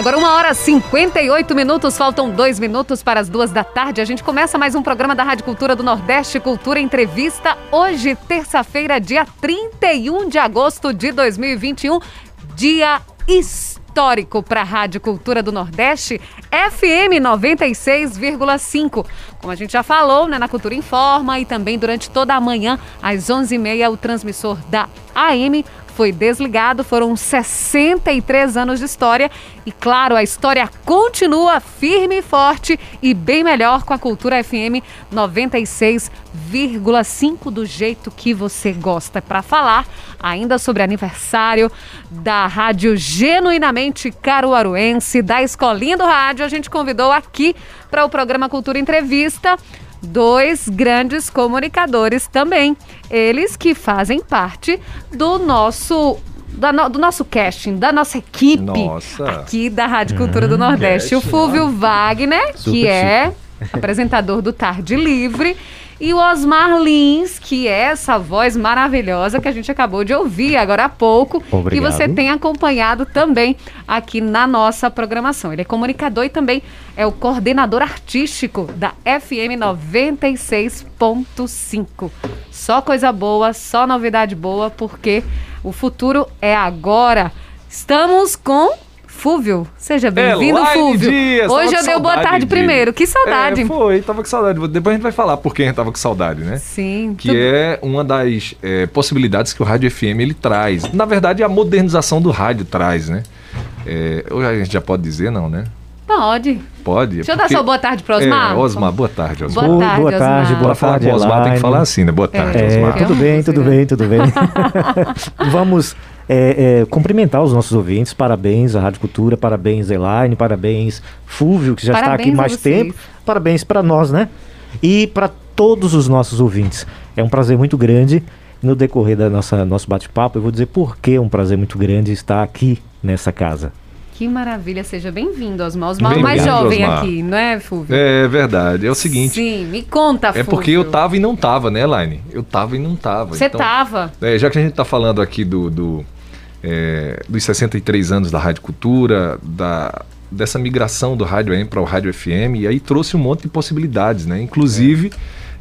Agora, uma hora e 58 minutos, faltam dois minutos para as duas da tarde. A gente começa mais um programa da Rádio Cultura do Nordeste, Cultura Entrevista. Hoje, terça-feira, dia 31 de agosto de 2021, dia histórico para a Rádio Cultura do Nordeste, FM 96,5. Como a gente já falou, né, na Cultura Informa e também durante toda a manhã, às 11h30, o transmissor da AM foi desligado. Foram 63 anos de história e, claro, a história continua firme e forte e bem melhor com a Cultura FM 96,5 do jeito que você gosta. Para falar ainda sobre aniversário da Rádio Genuinamente Caruaruense, da Escolinha do Rádio, a gente convidou aqui para o programa Cultura Entrevista dois grandes comunicadores também. Eles que fazem parte do nosso no, do nosso casting, da nossa equipe nossa. aqui da Rádio Cultura hum, do Nordeste. Casting, o Fúvio Wagner, Super que é apresentador do Tarde Livre, e o Osmar Lins, que é essa voz maravilhosa que a gente acabou de ouvir agora há pouco. Obrigado. E você tem acompanhado também aqui na nossa programação. Ele é comunicador e também é o coordenador artístico da FM 96.5. Só coisa boa, só novidade boa, porque o futuro é agora. Estamos com Fúvio, seja bem-vindo, Fúvio. Dias, Hoje eu dei boa tarde primeiro. Que saudade. É, foi, tava com saudade. Depois a gente vai falar por que a gente tava com saudade, né? Sim. Que tudo... é uma das é, possibilidades que o rádio FM ele traz. Na verdade, a modernização do rádio traz, né? É, a gente já pode dizer, não, né? Pode. Pode. Deixa eu dar só boa tarde para Osmar. É, Osmar, boa tarde, Osmar. Boa tarde, boa tarde, boa tarde. Osmar, Osmar tem que falar assim, né? Boa tarde, é, Osmar. Tudo bem, tudo bem, tudo bem. Vamos é, é, cumprimentar os nossos ouvintes. Parabéns à Rádio Cultura, parabéns Elaine, parabéns Fúvio, que já parabéns está aqui mais tempo. Parabéns para nós, né? E para todos os nossos ouvintes. É um prazer muito grande. No decorrer da nossa nosso bate-papo, eu vou dizer por que é um prazer muito grande estar aqui nessa casa. Que maravilha, seja bem-vindo, Osmar. Osmar é mais jovem Osmar. aqui, não é, Fúvio? É verdade. É o seguinte. Sim, me conta, Fúvio. É porque eu tava e não tava, né, Elaine? Eu tava e não tava. Você então, tava. É, já que a gente tá falando aqui do, do é, dos 63 anos da Rádio Cultura, da, dessa migração do rádio AM para o rádio FM, e aí trouxe um monte de possibilidades, né? Inclusive,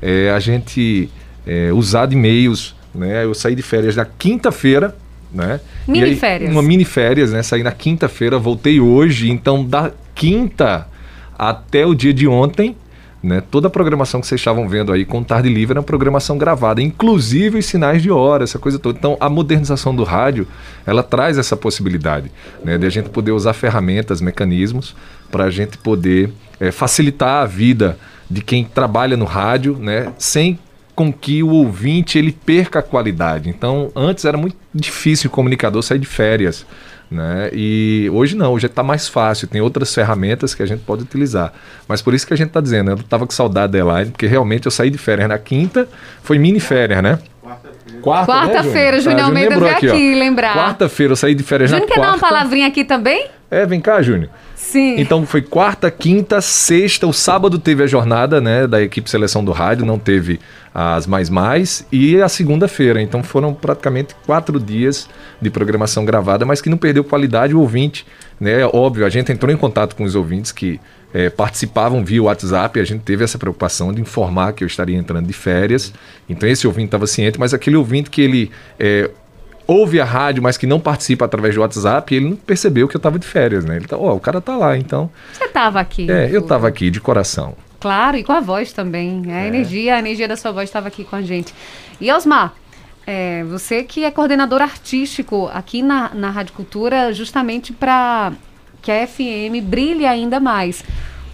é. É, a gente é, usar de e-mails, né? Eu saí de férias na quinta-feira, né? Mini férias. Uma mini férias, né? Saí na quinta-feira, voltei hoje, então da quinta até o dia de ontem, né? Toda a programação que vocês estavam vendo aí com Tarde Livre era uma programação gravada, inclusive os sinais de hora, essa coisa toda. Então, a modernização do rádio, ela traz essa possibilidade né? de a gente poder usar ferramentas, mecanismos, para a gente poder é, facilitar a vida de quem trabalha no rádio, né? sem com que o ouvinte ele perca a qualidade. Então, antes era muito difícil o comunicador sair de férias. Né? E hoje não, hoje está mais fácil, tem outras ferramentas que a gente pode utilizar. Mas por isso que a gente está dizendo, eu estava com saudade da Elaine, porque realmente eu saí de férias na quinta, foi mini férias, né? Quarta-feira, né, Júnior Almeida veio aqui, aqui lembrar. Quarta-feira eu saí de férias Júnior na quarta. Júnior quer dar uma palavrinha aqui também? É, vem cá, Júnior. Sim. Então foi quarta, quinta, sexta, o sábado teve a jornada, né, da equipe seleção do rádio, não teve as mais mais e a segunda-feira. Então foram praticamente quatro dias de programação gravada, mas que não perdeu qualidade o ouvinte, né? Óbvio, a gente entrou em contato com os ouvintes que é, participavam via WhatsApp, e a gente teve essa preocupação de informar que eu estaria entrando de férias. Então esse ouvinte estava ciente, mas aquele ouvinte que ele é, ouve a rádio, mas que não participa através do WhatsApp, ele não percebeu que eu estava de férias, né? Ele tá, ó, oh, o cara tá lá, então. Você estava aqui. É, eu estava aqui de coração. Claro, e com a voz também. A é. energia, a energia da sua voz estava aqui com a gente. E Osmar, é, você que é coordenador artístico aqui na, na Rádio Cultura, justamente para que a FM brilhe ainda mais.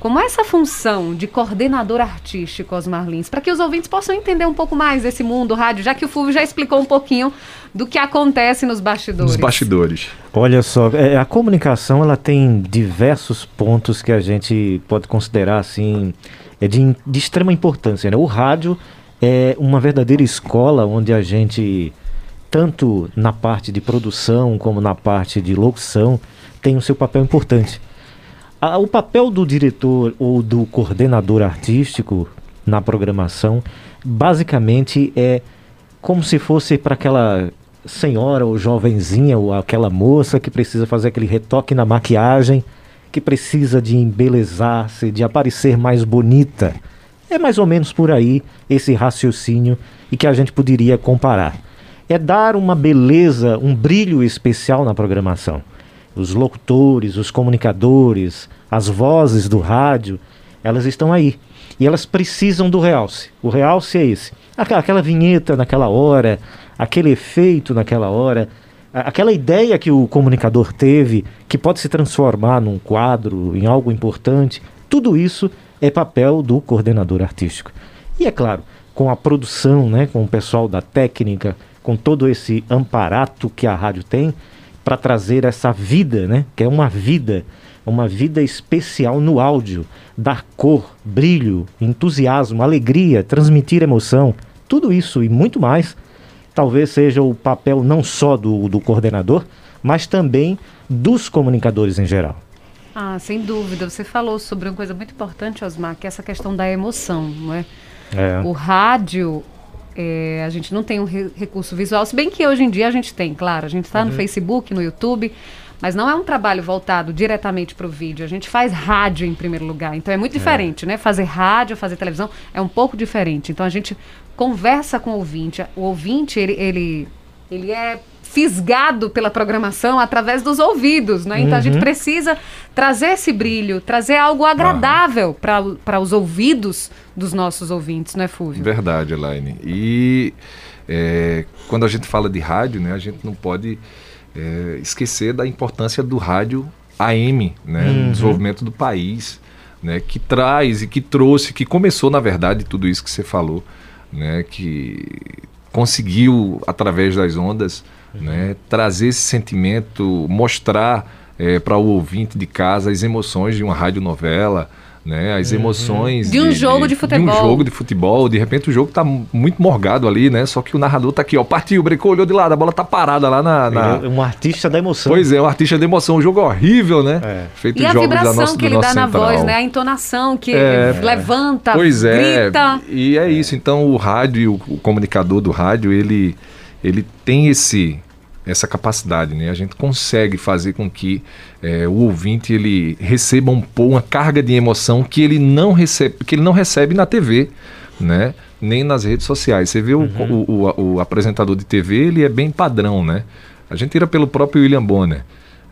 Como é essa função de coordenador artístico, Osmar Lins, para que os ouvintes possam entender um pouco mais desse mundo rádio, já que o Fulvio já explicou um pouquinho do que acontece nos bastidores. Nos bastidores. Olha só, é, a comunicação ela tem diversos pontos que a gente pode considerar assim é de, de extrema importância. Né? O rádio é uma verdadeira escola onde a gente, tanto na parte de produção como na parte de locução, tem o seu papel importante. O papel do diretor ou do coordenador artístico na programação, basicamente é como se fosse para aquela senhora ou jovenzinha ou aquela moça que precisa fazer aquele retoque na maquiagem, que precisa de embelezar-se, de aparecer mais bonita. É mais ou menos por aí esse raciocínio e que a gente poderia comparar. É dar uma beleza, um brilho especial na programação. Os locutores, os comunicadores, as vozes do rádio, elas estão aí. E elas precisam do realce. O realce é esse. Aquela vinheta naquela hora, aquele efeito naquela hora, aquela ideia que o comunicador teve, que pode se transformar num quadro, em algo importante, tudo isso é papel do coordenador artístico. E é claro, com a produção, né, com o pessoal da técnica, com todo esse amparato que a rádio tem para trazer essa vida, né, que é uma vida, uma vida especial no áudio, dar cor, brilho, entusiasmo, alegria, transmitir emoção, tudo isso e muito mais talvez seja o papel não só do, do coordenador, mas também dos comunicadores em geral. Ah, sem dúvida. Você falou sobre uma coisa muito importante, Osmar, que é essa questão da emoção, não é? é. O rádio, é, a gente não tem um re recurso visual, se bem que hoje em dia a gente tem, claro. A gente está uhum. no Facebook, no YouTube, mas não é um trabalho voltado diretamente para o vídeo. A gente faz rádio em primeiro lugar. Então é muito é. diferente, é. né? Fazer rádio, fazer televisão é um pouco diferente. Então a gente conversa com o ouvinte. O ouvinte, ele, ele, ele é fisgado pela programação através dos ouvidos, né? Então uhum. a gente uhum. precisa trazer esse brilho, trazer algo agradável uhum. para os ouvidos dos nossos ouvintes, não é, Fúvio? Verdade, Elaine. E é, quando a gente fala de rádio, né, a gente não pode é, esquecer da importância do rádio AM, né, uhum. no desenvolvimento do país, né, que traz e que trouxe, que começou, na verdade, tudo isso que você falou, né, que conseguiu, através das ondas, uhum. né, trazer esse sentimento, mostrar é, para o ouvinte de casa as emoções de uma radionovela, né? As uhum. emoções de um de, jogo de, de, futebol. De um jogo de futebol, de repente o jogo tá muito morgado ali, né? Só que o narrador tá aqui, ó, partiu, brecou, olhou de lado, a bola tá parada lá na, na... É um artista da emoção. Pois é, um artista da emoção, um jogo horrível, né? É. Feito e a vibração nosso, que ele dá central. na voz, né? A entonação que é. levanta, pois é. grita. E é isso, então o rádio, o comunicador do rádio, ele ele tem esse essa capacidade, né? A gente consegue fazer com que é, o ouvinte ele receba um, uma carga de emoção que ele não recebe, que ele não recebe na TV, né? Nem nas redes sociais. Você vê uhum. o, o, o, apresentador de TV, ele é bem padrão, né? A gente tira pelo próprio William Bonner.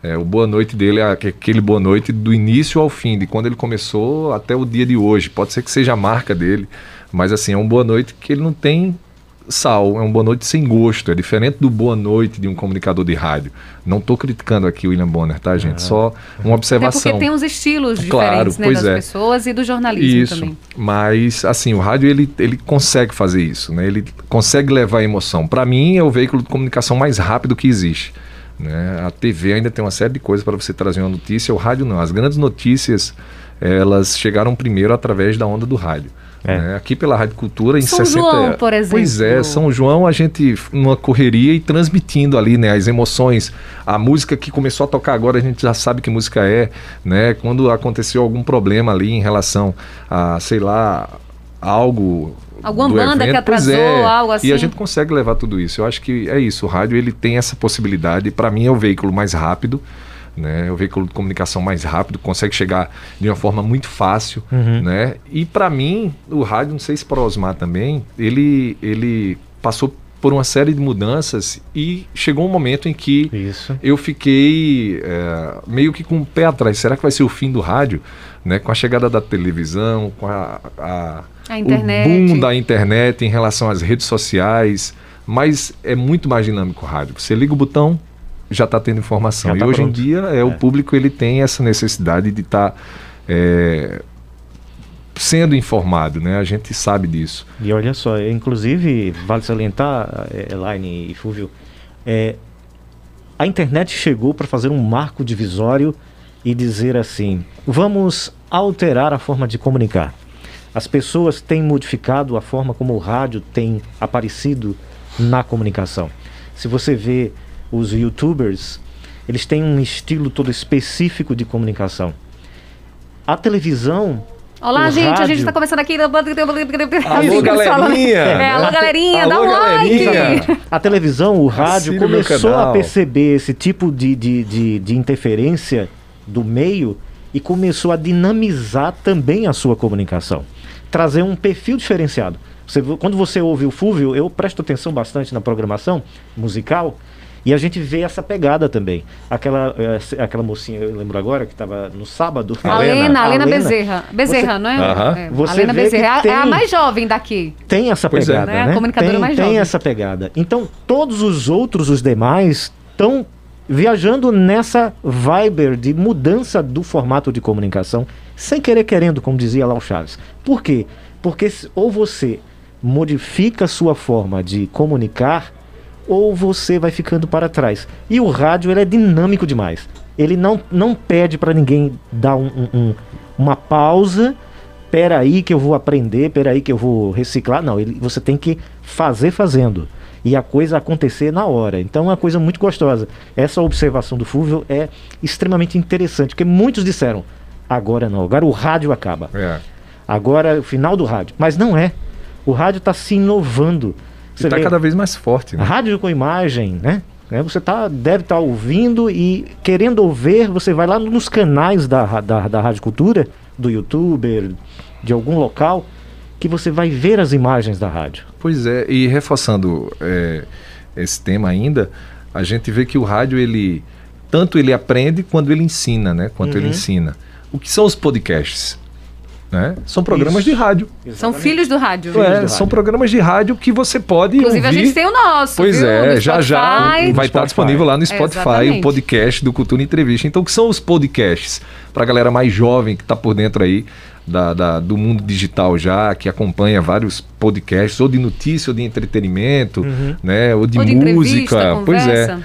É, o boa noite dele é aquele boa noite do início ao fim, de quando ele começou até o dia de hoje. Pode ser que seja a marca dele, mas assim, é um boa noite que ele não tem sal, é um boa noite sem gosto, é diferente do boa noite de um comunicador de rádio. Não estou criticando aqui o William Bonner, tá, gente? Só uma observação. É porque tem uns estilos diferentes né, das é. pessoas e do jornalismo isso. também. Mas, assim, o rádio ele, ele consegue fazer isso, né? Ele consegue levar a emoção. Para mim, é o veículo de comunicação mais rápido que existe. Né? A TV ainda tem uma série de coisas para você trazer uma notícia, o rádio não. As grandes notícias, elas chegaram primeiro através da onda do rádio. É. Né? Aqui pela Rádio Cultura, em São 60. João, por exemplo. Pois é, São João, a gente numa correria e transmitindo ali, né? As emoções. A música que começou a tocar agora, a gente já sabe que música é, né? Quando aconteceu algum problema ali em relação a, sei lá, algo. Alguma banda evento, que atrasou, é, algo assim. E a gente consegue levar tudo isso. Eu acho que é isso. O rádio ele tem essa possibilidade. Para mim é o veículo mais rápido né? É o veículo de comunicação mais rápido, consegue chegar de uma forma muito fácil, uhum. né? E para mim, o rádio, não sei se para Osmar também, ele, ele passou por uma série de mudanças e chegou um momento em que Isso. eu fiquei é, meio que com o pé atrás. Será que vai ser o fim do rádio? Né? Com a chegada da televisão, com a, a, a internet. o boom da internet em relação às redes sociais. Mas é muito mais dinâmico o rádio. Você liga o botão, já está tendo informação. Tá e hoje pronto. em dia é, é, o público ele tem essa necessidade de estar tá, é, sendo informado, né? A gente sabe disso. E olha só, inclusive vale salientar, é, Elaine e Fúvio, é, a internet chegou para fazer um marco divisório e dizer assim: vamos alterar a forma de comunicar. As pessoas têm modificado a forma como o rádio tem aparecido na comunicação. Se você vê os youtubers, eles têm um estilo todo específico de comunicação. A televisão Olá, O gente, a gente rádio. está começando aqui. Alô, galerinha! É, alô, galerinha, dá um like! galerinha! A televisão, o rádio Assine começou a perceber esse tipo de, de, de, de interferência do meio e começou a dinamizar também a sua comunicação. Trazer um perfil diferenciado. Você, quando você ouve o Fúvio, eu presto atenção bastante na programação musical e a gente vê essa pegada também. Aquela, eh, aquela mocinha, eu lembro agora, que estava no sábado. A Lena, a Lena Bezerra. Bezerra, Você- não é? Aham. É, Você a Lena vê que Bezerra. É a- É a tem- mais jovem daqui. Tem essa Pois é. pegada, Né? A comunicadora tem, mais tem jovem. essa pegada. Então, todos os outros, os demais, estão viajando nessa vibe de mudança do formato de comunicação, sem querer querendo, como dizia lá o Chaves. Por quê? Porque ou você modifica a sua forma de comunicar, ou você vai ficando para trás. E o rádio ele é dinâmico demais. Ele não, não pede para ninguém dar um- um- um- uma pausa pera aí que eu vou aprender, pera aí que eu vou reciclar. Não, ele, você tem que fazer fazendo. E a coisa acontecer na hora. Então é uma coisa muito gostosa. Essa observação do Fúvio é extremamente interessante, porque muitos disseram, agora não, agora o rádio acaba. É. Agora é o final do rádio. Mas não é. O rádio está se inovando. E tá vê- cada vez mais forte, né? Rádio com imagem, né? É, Você tá, deve estar ouvindo e querendo ouvir, você vai lá nos canais da, da, da Rádio Cultura, do youtuber, de algum local, que você vai ver as imagens da rádio. Pois é, e reforçando é, esse tema ainda, a gente vê que o rádio, ele tanto ele aprende quando ele ensina, né? Quanto ele Uhum. ensina. O que são os podcasts? Né? São programas Isso. de rádio. São filhos do rádio. É, do são rádio. programas de rádio que você pode Inclusive, ouvir. a gente tem o nosso. Pois viu? é, No já já Spotify. vai estar disponível lá no Spotify Exatamente. o podcast do Cultura Entrevista. Então, o que são os podcasts? Para a galera mais jovem que está por dentro aí da, da- do mundo digital já, que acompanha vários podcasts, ou de notícia, ou de entretenimento, Uhum. né, ou de Ou de música. Pois é.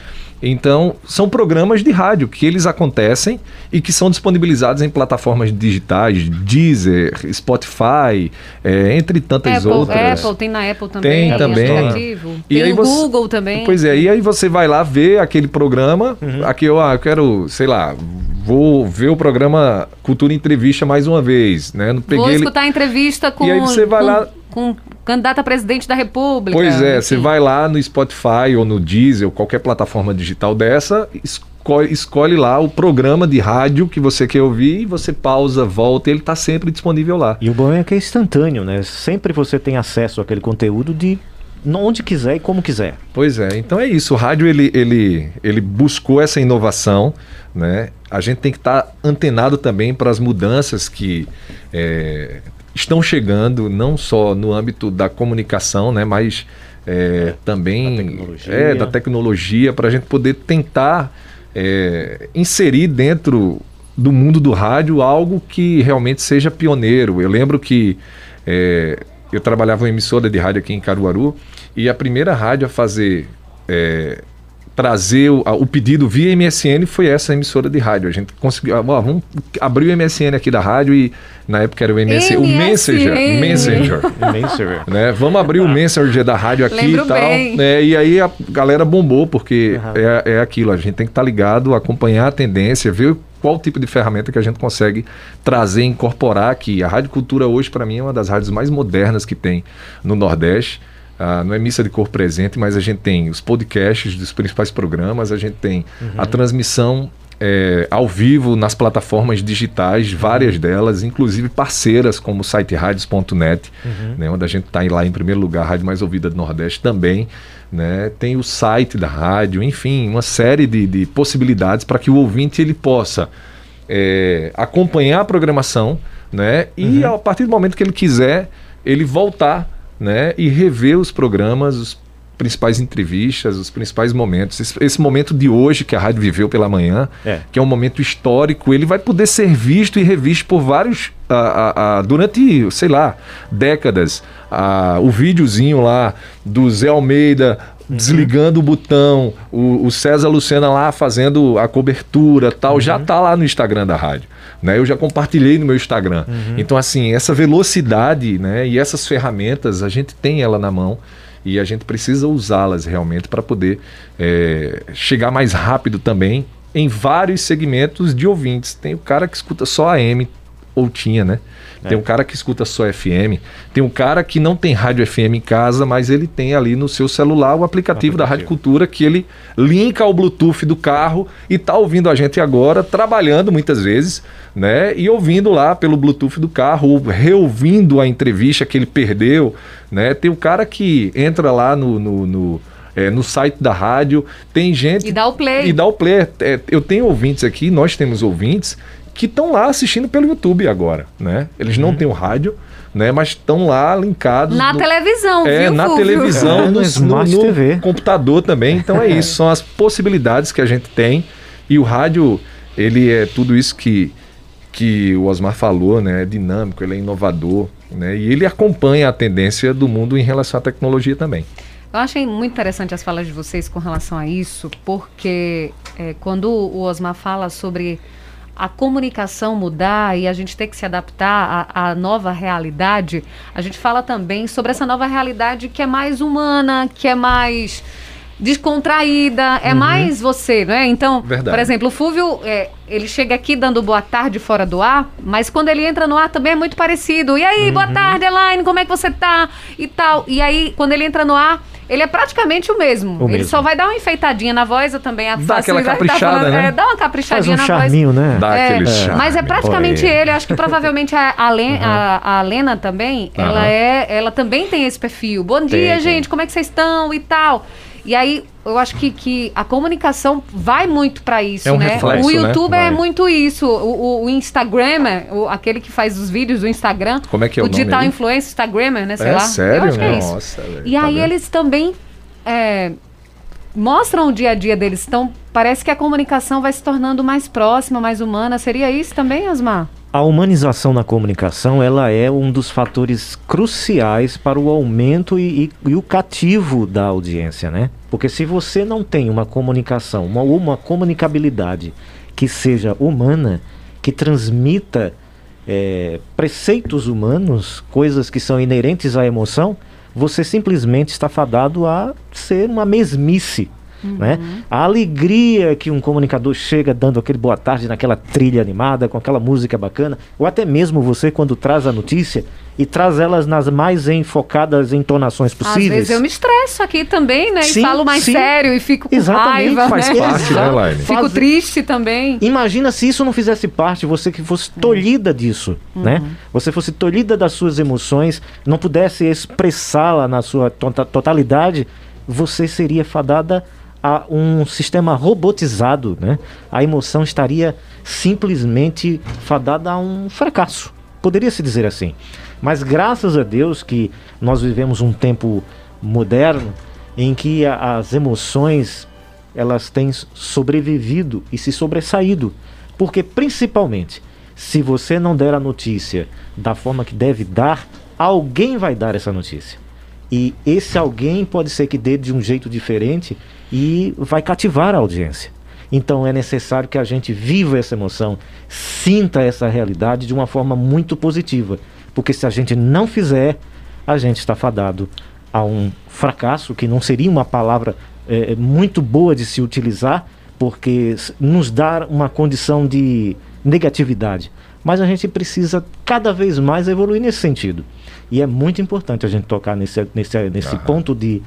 Então, são programas de rádio que eles acontecem e que são disponibilizados em plataformas digitais, Deezer, Spotify, é, entre tantas Apple, outras. Apple, tem na Apple também. Tem também. aplicativo. E Tem aí o você- Google também. Pois é, e aí você vai lá ver aquele programa, Uhum. aqui eu, ah, eu quero, sei lá, vou ver o programa Cultura Entrevista mais uma vez, né? Não Vou peguei ele. escutar a entrevista com, E aí você vai com, lá- com candidato a presidente da República. Pois é, você vai lá no Spotify ou no Deezer ou qualquer plataforma digital dessa, escolhe, escolhe lá o programa de rádio que você quer ouvir, e você pausa, volta, e ele está sempre disponível lá. E o bom é que é instantâneo, né? Sempre você tem acesso àquele conteúdo de onde quiser e como quiser. Pois é, então é isso. O rádio ele, ele, ele buscou essa inovação, né? A gente tem que estar antenado também para as mudanças que é, estão chegando, não só no âmbito da comunicação, né? Mas é, também Da tecnologia. é, da tecnologia para a gente poder tentar é, inserir dentro do mundo do rádio algo que realmente seja pioneiro. Eu lembro que é, eu trabalhava em emissora de rádio aqui em Caruaru e a primeira rádio a fazer é, trazer o, a- o pedido via MSN foi essa emissora de rádio. A gente conseguiu, ah, ó, vamos abrir o MSN aqui da rádio e na época era o MSN, o Messenger. Messenger. Messenger. né? Vamos abrir o Messenger da rádio aqui Lembro e tal. né? e aí a galera bombou, porque Aham. é, é aquilo, a gente tem que estar ligado, acompanhar a tendência, ver qual tipo de ferramenta que a gente consegue trazer, incorporar aqui. A Rádio Cultura hoje, para mim, é uma das rádios mais modernas que tem no Nordeste. Ah, não é missa de cor presente, mas a gente tem os podcasts dos principais programas, a gente tem a transmissão é, ao vivo nas plataformas digitais, várias delas, inclusive parceiras como o site radios.net, né, onde a gente está lá em primeiro lugar, a rádio mais ouvida do Nordeste também. Né, tem o site da rádio, enfim, uma série de, de possibilidades para que o ouvinte ele possa é, acompanhar a programação, né? E a partir do momento que ele quiser, ele voltar, né? E rever os programas, os principais entrevistas, os principais momentos. Esse, esse momento de hoje que a rádio viveu pela manhã, É. que é um momento histórico, ele vai poder ser visto e revisto por vários ah, ah, ah, durante, sei lá, décadas. O videozinho lá do Zé Almeida desligando o botão, o, o César Lucena lá fazendo a cobertura tal, já tá lá no Instagram da rádio. Né? Eu já compartilhei no meu Instagram. Então, assim, essa velocidade né, e essas ferramentas, a gente tem ela na mão e a gente precisa usá-las realmente para poder é, chegar mais rápido também em vários segmentos de ouvintes. Tem o cara que escuta só AM, ou tinha, né? Tem um cara que escuta só FM, tem um cara que não tem rádio FM em casa, mas ele tem ali no seu celular o aplicativo, da Rádio Cultura que ele linka ao Bluetooth do carro e tá ouvindo a gente agora, trabalhando muitas vezes, né? E ouvindo lá pelo Bluetooth do carro, ou reouvindo a entrevista que ele perdeu, né? Tem um cara que entra lá no, no, no, é, no site da rádio, tem gente E dá o play. e dá o play. É, eu tenho ouvintes aqui, nós temos ouvintes que estão lá assistindo pelo YouTube agora, né? Eles não têm o rádio, né? Mas estão lá linkados. Na no- televisão, é, viu, na Fúvio? televisão, É, no no, Smart no- no TV. computador também. Então é isso, são as possibilidades que a gente tem. E o rádio, ele é tudo isso que, que o Osmar falou, né? É dinâmico, ele é inovador, né? E ele acompanha a tendência do mundo em relação à tecnologia também. Eu achei muito interessante as falas de vocês com relação a isso, porque é, quando o Osmar fala sobre a comunicação mudar e a gente ter que se adaptar à, à nova realidade, a gente fala também sobre essa nova realidade que é mais humana, que é mais descontraída, é mais você, não é? Então, Verdade. por exemplo, o Fúvio, é, ele chega aqui dando boa tarde fora do ar, mas quando ele entra no ar também é muito parecido. E aí, boa tarde, Elaine, como é que você tá? E tal. E aí, quando ele entra no ar, ele é praticamente o mesmo. O ele mesmo. só vai dar uma enfeitadinha na voz, eu também a Dá aquela tá caprichada, falando, né? é, dá uma Faz caprichadinha um na charminho, né? Dá É, aquele é, charme. mas é praticamente Olha. ele. Acho que provavelmente a, a, Len- a- a Lena também, ela Aham. é, ela também tem esse perfil. Bom dia, tem. gente. Como é que vocês estão e tal. E aí, eu acho que, que a comunicação vai muito pra isso, É um né? reflexo, o né? YouTube é Vai. muito isso. O, o- o Instagram, o- aquele que faz os vídeos do Instagram. Como é que é o nome digital influencer, Instagrammer, né? Sei é lá. sério? Eu acho que é isso. Nossa, velho, E tá aí vendo? eles também é, mostram o dia a dia deles. Então, parece que a comunicação vai se tornando mais próxima, mais humana. Seria isso também, Osmar? A humanização na comunicação ela é um dos fatores cruciais para o aumento e, e- e o cativo da audiência, né? Porque se você não tem uma comunicação, uma, uma comunicabilidade que seja humana, que transmita é, preceitos humanos, coisas que são inerentes à emoção, você simplesmente está fadado a ser uma mesmice. Né? A alegria que um comunicador chega dando aquele boa tarde naquela trilha animada, com aquela música bacana, ou até mesmo você quando traz a notícia e traz elas nas mais enfocadas entonações Às possíveis. vezes eu me estresso aqui também, né? Sim, e falo mais sim. sério e fico com Exatamente, raiva, faz né? parte, né, Laine? Fico Faz- triste também. Imagina se isso não fizesse parte, você que fosse tolhida disso, né? Você fosse tolhida das suas emoções, não pudesse expressá-la na sua tota- totalidade, você seria fadada a um sistema robotizado, né? A emoção estaria simplesmente fadada a um fracasso. Poderia se dizer assim. Mas graças a Deus que nós vivemos um tempo moderno em que a- as emoções elas têm sobrevivido e se sobressaído. Porque, principalmente, se você não der a notícia da forma que deve dar, alguém vai dar essa notícia. E esse alguém pode ser que dê de um jeito diferente e vai cativar a audiência. Então é necessário que a gente viva essa emoção, sinta essa realidade de uma forma muito positiva. Porque se a gente não fizer, a gente está fadado a um fracasso, que não seria uma palavra eh, muito boa de se utilizar, porque nos dá uma condição de negatividade. Mas a gente precisa cada vez mais evoluir nesse sentido. E é muito importante a gente tocar nesse, nesse, nesse Aham. ponto de,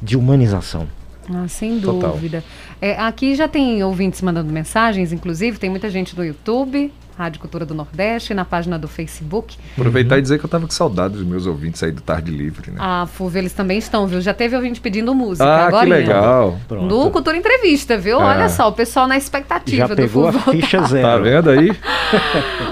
de humanização. Ah, sem dúvida. É, aqui já tem ouvintes mandando mensagens, inclusive, tem muita gente no YouTube, Rádio Cultura do Nordeste, na página do Facebook. Aproveitar e dizer que eu tava com saudade dos meus ouvintes aí do Tarde Livre, né? Ah, Fúvio, eles também estão, viu? Já teve ouvinte pedindo música. Ah, que agorinha. legal. No Cultura Entrevista, viu? Ah. Olha só, o pessoal na expectativa Já do pegou a Fúvio voltar. ficha zero. Tá vendo aí?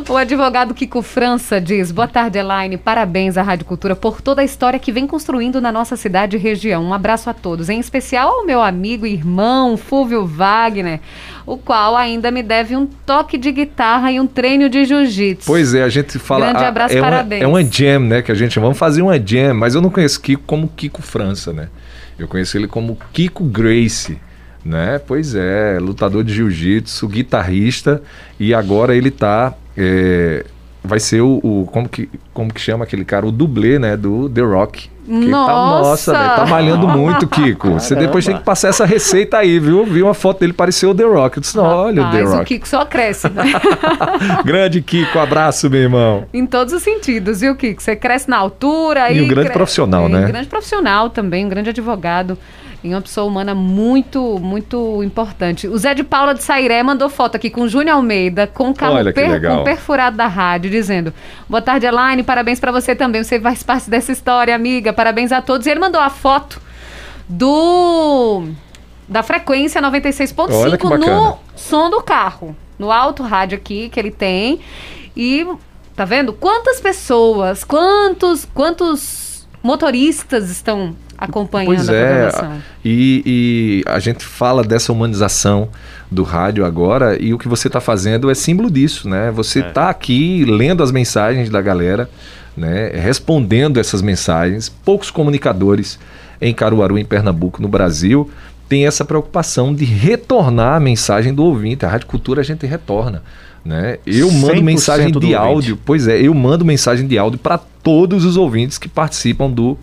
O advogado Kiko França diz: Boa tarde, Elaine. Parabéns à Rádio Cultura por toda a história que vem construindo na nossa cidade e região. Um abraço a todos, em especial ao meu amigo e irmão Fúvio Wagner, o qual ainda me deve um toque de guitarra e um treino de jiu-jitsu. Pois é, a gente fala. Grande ah, abraço, é uma, parabéns. é uma jam, né? Que a gente vamos fazer uma jam, mas eu não conheço Kiko como Kiko França, né? Eu conheço ele como Kiko Grace, né? Pois é, lutador de jiu-jitsu, guitarrista e agora ele tá. é, vai ser o, o- como, que, como que chama aquele cara? O dublê, né? Do The Rock. Que Nossa! Tá, nossa, velho, tá malhando muito, Kiko. Você depois tem que passar essa receita aí, viu? Vi uma foto dele, pareceu o The Rock. Eu disse, olha o The Rapaz, o Rock. Kiko só cresce, né? Grande Kiko, abraço, meu irmão. em todos os sentidos, viu, Kiko? Você cresce na altura E um grande cre- profissional, é, né? Um grande profissional também, um grande advogado. E uma pessoa humana muito, muito importante. O Zé de Paula de Sairé mandou foto aqui com o Júnior Almeida, com o carro per- com perfurado da rádio, dizendo: Boa tarde, Elaine, parabéns pra você também. Você faz parte dessa história, amiga. Parabéns a todos. E ele mandou a foto do. Da frequência Olha que 96.5 bacana. no som do carro. No alto rádio aqui que ele tem. E tá vendo? Quantas pessoas, quantos, quantos motoristas estão acompanhando Pois a é, programação? e, e a gente fala dessa humanização do rádio agora e o que você está fazendo é símbolo disso, né? Você está aqui lendo as mensagens da galera, né? Respondendo essas mensagens. Poucos comunicadores em Caruaru, em Pernambuco, no Brasil, têm essa preocupação de retornar a mensagem do ouvinte. A Rádio Cultura a gente retorna. Né? Eu mando 100% mensagem de ouvinte. áudio, pois é, eu mando mensagem de áudio para todos os ouvintes que participam do,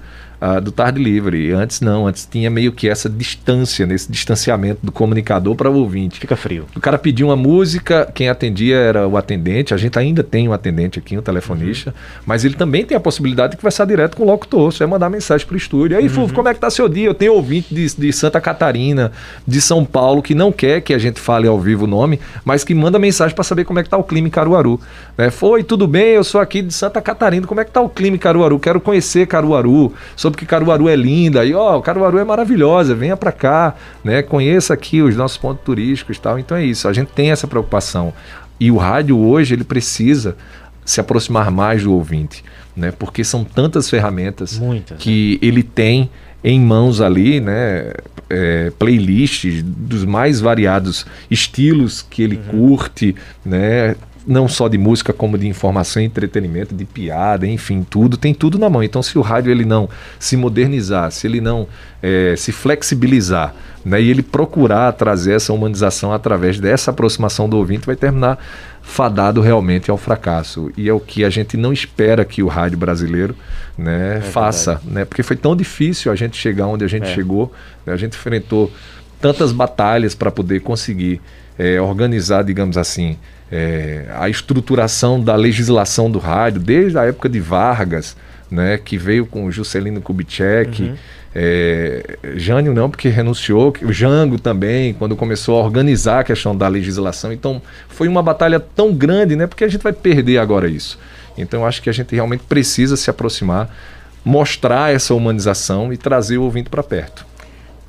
ah, do Tarde Livre. Antes não, antes tinha meio que essa distância, nesse distanciamento do comunicador para o ouvinte. Fica frio. O cara pediu uma música, quem atendia era o atendente. A gente ainda tem um atendente aqui, um telefonista, mas ele também tem a possibilidade de conversar direto com o locutor. Você vai mandar mensagem para o estúdio. Aí, Fulvio, como é que tá seu dia? Eu tenho ouvinte de, de Santa Catarina, de São Paulo, que não quer que a gente fale ao vivo o nome, mas que manda mensagem para saber como é que tá o clima em Caruaru. Né? Foi, tudo bem, eu sou aqui de Santa Catarina. Como é que tá o clima em Caruaru? Quero conhecer Caruaru, soube que Caruaru é linda. E ó, Caruaru é maravilhosa, venha para cá, né? Conheça aqui os nossos pontos turísticos e tal. Então é isso, a gente tem essa preocupação. E o rádio hoje, ele precisa se aproximar mais do ouvinte, né? Porque são tantas ferramentas Muitas, que ele tem em mãos ali, né? é, playlists dos mais variados estilos que ele curte, né? Não só de música, como de informação, entretenimento, de piada, enfim, tudo, tem tudo na mão. Então, se o rádio ele não se modernizar, se ele não é, se flexibilizar, né, e ele procurar trazer essa humanização através dessa aproximação do ouvinte, vai terminar fadado realmente ao fracasso. E é o que a gente não espera que o rádio brasileiro né, faça, né? Porque foi tão difícil a gente chegar onde a gente É. chegou, né? a gente enfrentou tantas batalhas para poder conseguir eh, organizar, digamos assim, eh, a estruturação da legislação do rádio, desde a época de Vargas, né, que veio com o Juscelino Kubitschek, eh, Jânio não, porque renunciou, o Jango também, quando começou a organizar a questão da legislação. Então, foi uma batalha tão grande, né, porque a gente vai perder agora isso. Então, eu acho que a gente realmente precisa se aproximar, mostrar essa humanização e trazer o ouvinte para perto.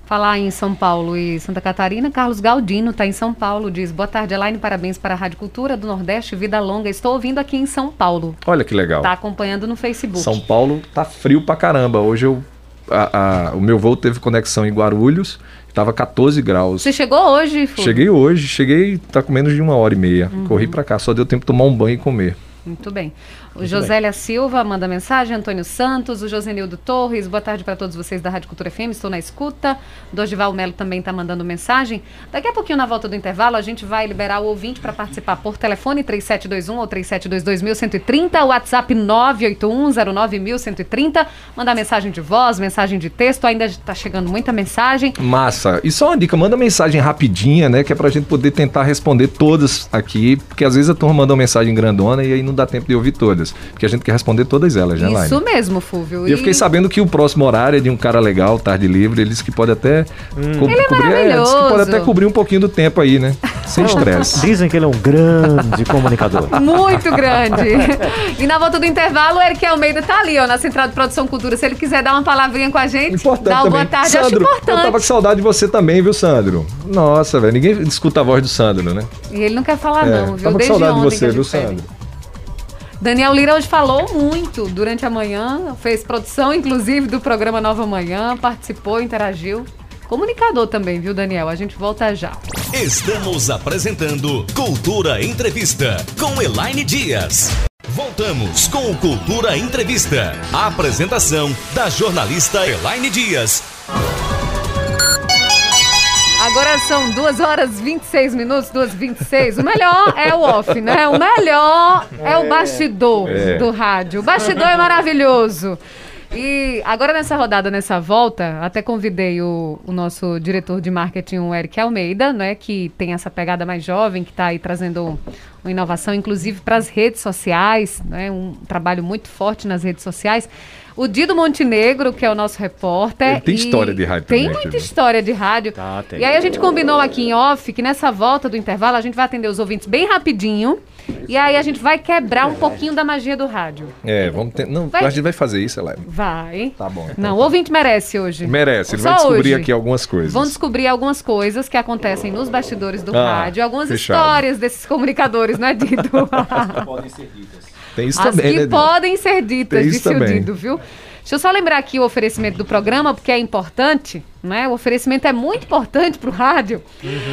Falar em São Paulo e Santa Catarina, Carlos Galdino está em São Paulo, diz: Boa tarde, Elaine, parabéns para a Rádio Cultura do Nordeste, Vida Longa. Estou ouvindo aqui em São Paulo. Olha que legal. Está acompanhando no Facebook. São Paulo tá frio pra caramba. Hoje eu, a- a- o meu voo teve conexão em Guarulhos, estava 14 graus. Você chegou hoje, Fulvio? Cheguei hoje, cheguei, tá com menos de uma hora e meia. Uhum. Corri pra cá, só deu tempo de tomar um banho e comer. Muito bem. O Josélia Silva manda mensagem, Antônio Santos, o Josenildo Torres, boa tarde para todos vocês da Rádio Cultura FM, estou na escuta. Dorival Melo também está mandando mensagem. Daqui a pouquinho, na volta do intervalo, a gente vai liberar o ouvinte para participar por telefone 3721 ou 3722.1130, WhatsApp 98109.1130, mandar mensagem de voz, mensagem de texto, ainda está chegando muita mensagem. Massa. E só uma dica, manda mensagem rapidinha, né? Que é pra gente poder tentar responder todas aqui. Porque às vezes a turma manda uma mensagem grandona e aí não dá tempo de ouvir todas. Porque a gente quer responder todas elas, né, Laine? Isso mesmo, Fulvio. E eu fiquei sabendo que o próximo horário é de um cara legal, tarde livre. Ele disse que pode até co- Ele é cobrir. É, disse que pode até cobrir um pouquinho do tempo aí, né? Sem estresse. Dizem que ele é um grande comunicador. Muito grande. e na volta do intervalo, o Eric Almeida tá ali, ó, na Central de Produção Cultura. Se ele quiser dar uma palavrinha com a gente, Importante dar uma também. boa tarde, Sandro, acho eu importante. tava com saudade de você também, viu, Sandro? Nossa, velho, ninguém escuta a voz do Sandro, né? E ele não quer falar, É, não, viu? tava com Desde saudade de você, viu. Sandro? Daniel Lira hoje falou muito durante a manhã, fez produção, inclusive, do programa Nova Manhã, participou, interagiu. comunicador também, viu, Daniel? A gente volta já. Estamos apresentando Cultura Entrevista com Elaine Dias. Voltamos com o Cultura Entrevista. A apresentação da jornalista Elaine Dias. Agora são 2 horas 26 minutos, 2 26 O melhor é o off, né? O melhor é o bastidor É. do rádio. O bastidor é maravilhoso. E agora nessa rodada, nessa volta, até convidei o, o nosso diretor de marketing, o Eric Almeida, né, que tem essa pegada mais jovem, que está aí trazendo uma inovação, inclusive para as redes sociais, né, um trabalho muito forte nas redes sociais. O Dido Montenegro, que é o nosso repórter. Ele tem e história de rádio Tem também, muita história de rádio. Tá, tem. E aí a gente combinou aqui em off que nessa volta do intervalo a gente vai atender os ouvintes bem rapidinho. E aí a gente vai quebrar um pouquinho da magia do rádio. É, vamos ter. Não, Vai- a gente vai fazer isso, Elaine. Vai. Tá bom. então. Não, o ouvinte merece hoje. Merece, ele Só vai descobrir hoje. aqui algumas coisas. Vão descobrir algumas coisas que acontecem nos bastidores do Ah, rádio, algumas fechado. histórias desses comunicadores, não é, Dido? Tem isso As também, que né? Podem ser ditas, disse o. Dido, viu? Deixa eu só lembrar aqui o oferecimento do programa, porque é importante, né? O oferecimento é muito importante para o rádio.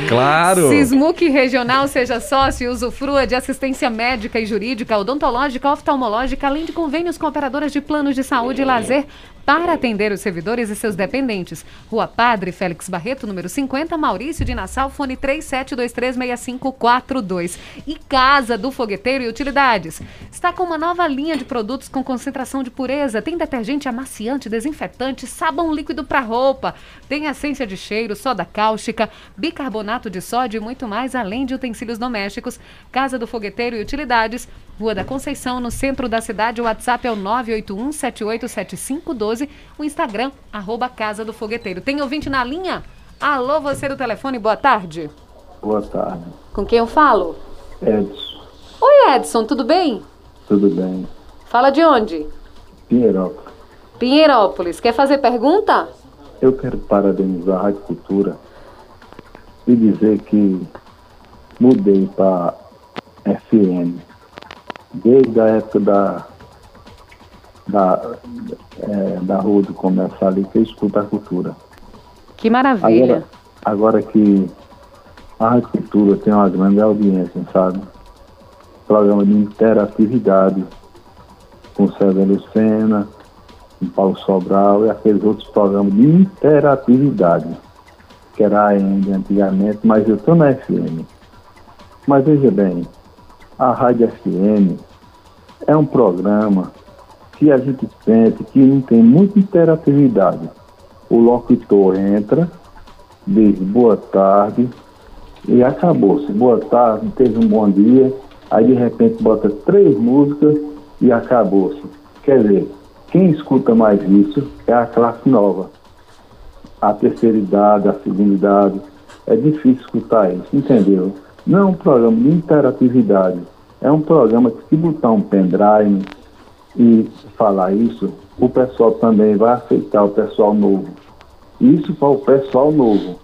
Claro! Sismuc Regional, seja sócio e usufrua de assistência médica e jurídica, odontológica, oftalmológica, além de convênios com operadoras de planos de saúde e lazer para atender os servidores e seus dependentes. Rua Padre Félix Barreto, número 50, Maurício de Nassau, fone 37236542. E Casa do Fogueteiro e Utilidades. Está com uma nova linha de produtos com concentração de pureza. Tem detergente amaciante, desinfetante, sabão líquido para roupa. Tem essência de cheiro, soda cáustica, bicarbonato de sódio e muito mais, além de utensílios domésticos. Casa do Fogueteiro e Utilidades. Rua da Conceição, no centro da cidade. O WhatsApp é o 981-787512. O Instagram, arroba Casa do Fogueteiro. Tem ouvinte na linha? Alô, você do telefone, boa tarde. Boa tarde. Com quem eu falo? Edson, Oi, Edson, tudo bem? tudo bem? Fala de onde? Pinheirópolis. Pinheirópolis. Quer fazer pergunta? Eu quero parabenizar a Rádio Cultura e dizer que mudei para FM desde a época da da, é, da Rua do Comércio ali que eu escuto a cultura. Que maravilha. Agora, agora que a Rádio Cultura tem uma grande audiência, sabe? Programa de interatividade com César Lucena, com Paulo Sobral e aqueles outros programas de interatividade, que era a AM antigamente, mas eu estou na FM. Mas veja bem, a Rádio FM é um programa que a gente sente que não tem muita interatividade. O locutor entra, diz boa tarde e acabou-se. Boa tarde, teve um bom dia, aí de repente bota três músicas e acabou-se. Quer dizer, quem escuta mais isso é a classe nova. A terceira idade, a segunda idade. É difícil escutar isso, entendeu? Não é um programa de interatividade. É um programa que se botar um pendrive e falar isso, o pessoal também vai aceitar o pessoal novo. Isso para o pessoal novo.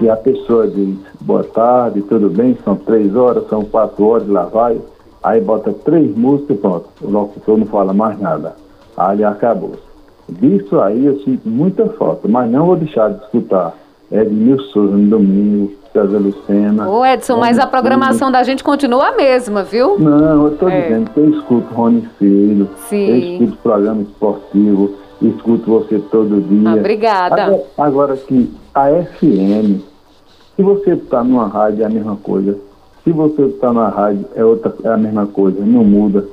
Se a pessoa diz boa tarde, tudo bem, são três horas, são quatro horas, lá vai, aí bota três músicas e pronto, o locutor não fala mais nada. Aí acabou. Disso aí eu sinto muita falta, mas não vou deixar de escutar. Edmil Souza no domingo, César Lucena. Ô, Edson, mas a programação da gente continua a mesma, viu? Não, eu estou É. dizendo que eu escuto Rony Filho, Sim. eu escuto programa esportivo, escuto você todo dia. Ah, obrigada. Agora, agora que a FM, se você está numa rádio é a mesma coisa, se você está numa rádio é, outra, é a mesma coisa, não muda.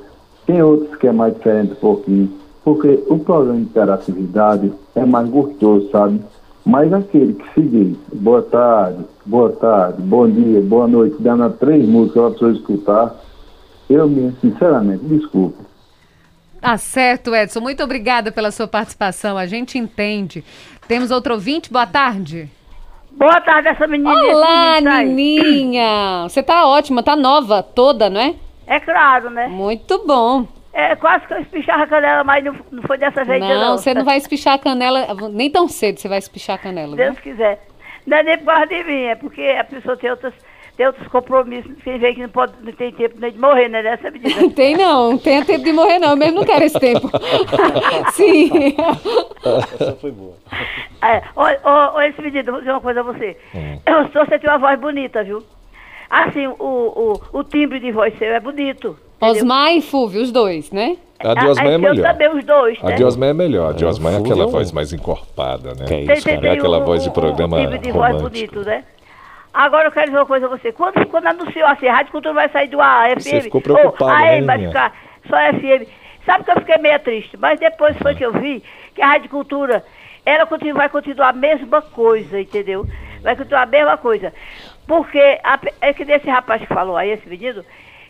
Tem outros que é mais diferente um pouquinho, porque o programa de interatividade é mais gostoso, sabe? Mas aquele que se diz boa tarde, boa tarde, bom dia, boa noite, dando três músicas para a pessoa escutar, eu me, sinceramente, desculpe. Tá certo, Edson. Muito obrigada pela sua participação. A gente entende. Temos outro ouvinte? Boa tarde. Boa tarde, essa menina. Olá, esse menino aí. Nininha. Você tá ótima, tá nova toda, não é? É claro, né? Muito bom. É quase que eu espichava a canela, mas não, não foi dessa vez, Não, você não vai espichar a canela, nem tão cedo você vai espichar a canela, viu? Deus quiser. Não é nem por causa de mim, é porque a pessoa tem outras tem outros compromissos. Quem vê que não, pode, não tem tempo nem de morrer, né? Nessa medida. Tem não, não tenha tempo de morrer não, eu mesmo não quero esse tempo. Sim. Essa foi boa. É, esse menino, vou dizer uma coisa a você. Hum. Eu sou, você tem uma voz bonita, viu? Assim, o, o, o timbre de voz seu é bonito. entendeu? Osmar e Fúvio, os dois, né? A de Osmar Ah, é eu melhor. também, os dois, A né? de Osmar é melhor. A de É, Osmar é aquela é voz mais encorpada, né? Que é Tem, isso, tem, cara. É tem aquela voz de programa o timbre de voz romântico. bonito, né? Agora eu quero dizer uma coisa a você. Quando, quando anunciou assim, a Rádio Cultura vai sair do AM, Você ficou preocupado, né, AM vai Nininha? ficar só FM. Sabe que eu fiquei meio triste, mas depois foi que eu vi que a Rádio Cultura, ela continua, vai continuar a mesma coisa, entendeu? Vai continuar a mesma coisa. Porque, a é que desse rapaz que falou aí, esse menino,